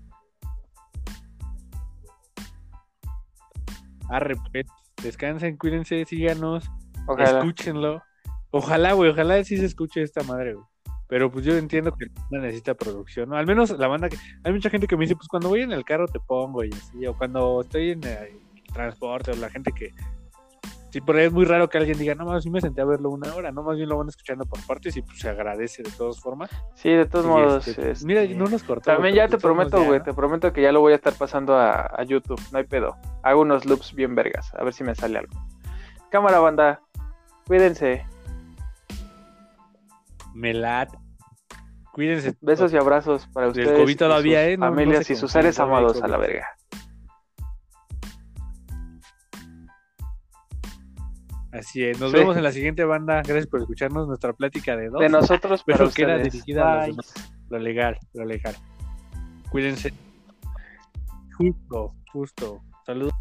Arre, pues. descansen, cuídense, síganos, escúchenlo. Ojalá, güey, ojalá sí se escuche esta madre, güey. Pero pues yo entiendo que no necesita producción, ¿no? Al menos la banda que... Hay mucha gente que me dice, pues cuando voy en el carro te pongo y así, o cuando estoy en el transporte, o la gente que... Sí, por ahí es muy raro que alguien diga, no, más sí me senté a verlo una hora, no, más bien lo van escuchando por partes y pues se agradece de todas formas.
Sí, de todos
Y,
modos.
este,
este,
Mira, no nos cortó.
También ya te prometo, güey,
¿no?
te prometo que ya lo voy a estar pasando a, a YouTube, no hay pedo. Hago unos loops bien vergas, a ver si me sale algo. Cámara, banda, cuídense.
Me late. Cuídense.
Besos y abrazos para ustedes.
COVID
y
todavía, ¿eh? No- no
familias y sus seres amados a la
COVID.
verga.
Así es. Nos
Sí.
vemos en la siguiente banda. Gracias por escucharnos nuestra plática de dos.
De nosotros para
Pero que era
ustedes.
dirigida a los demás. Lo legal, lo legal. Cuídense. Justo, justo. Saludos.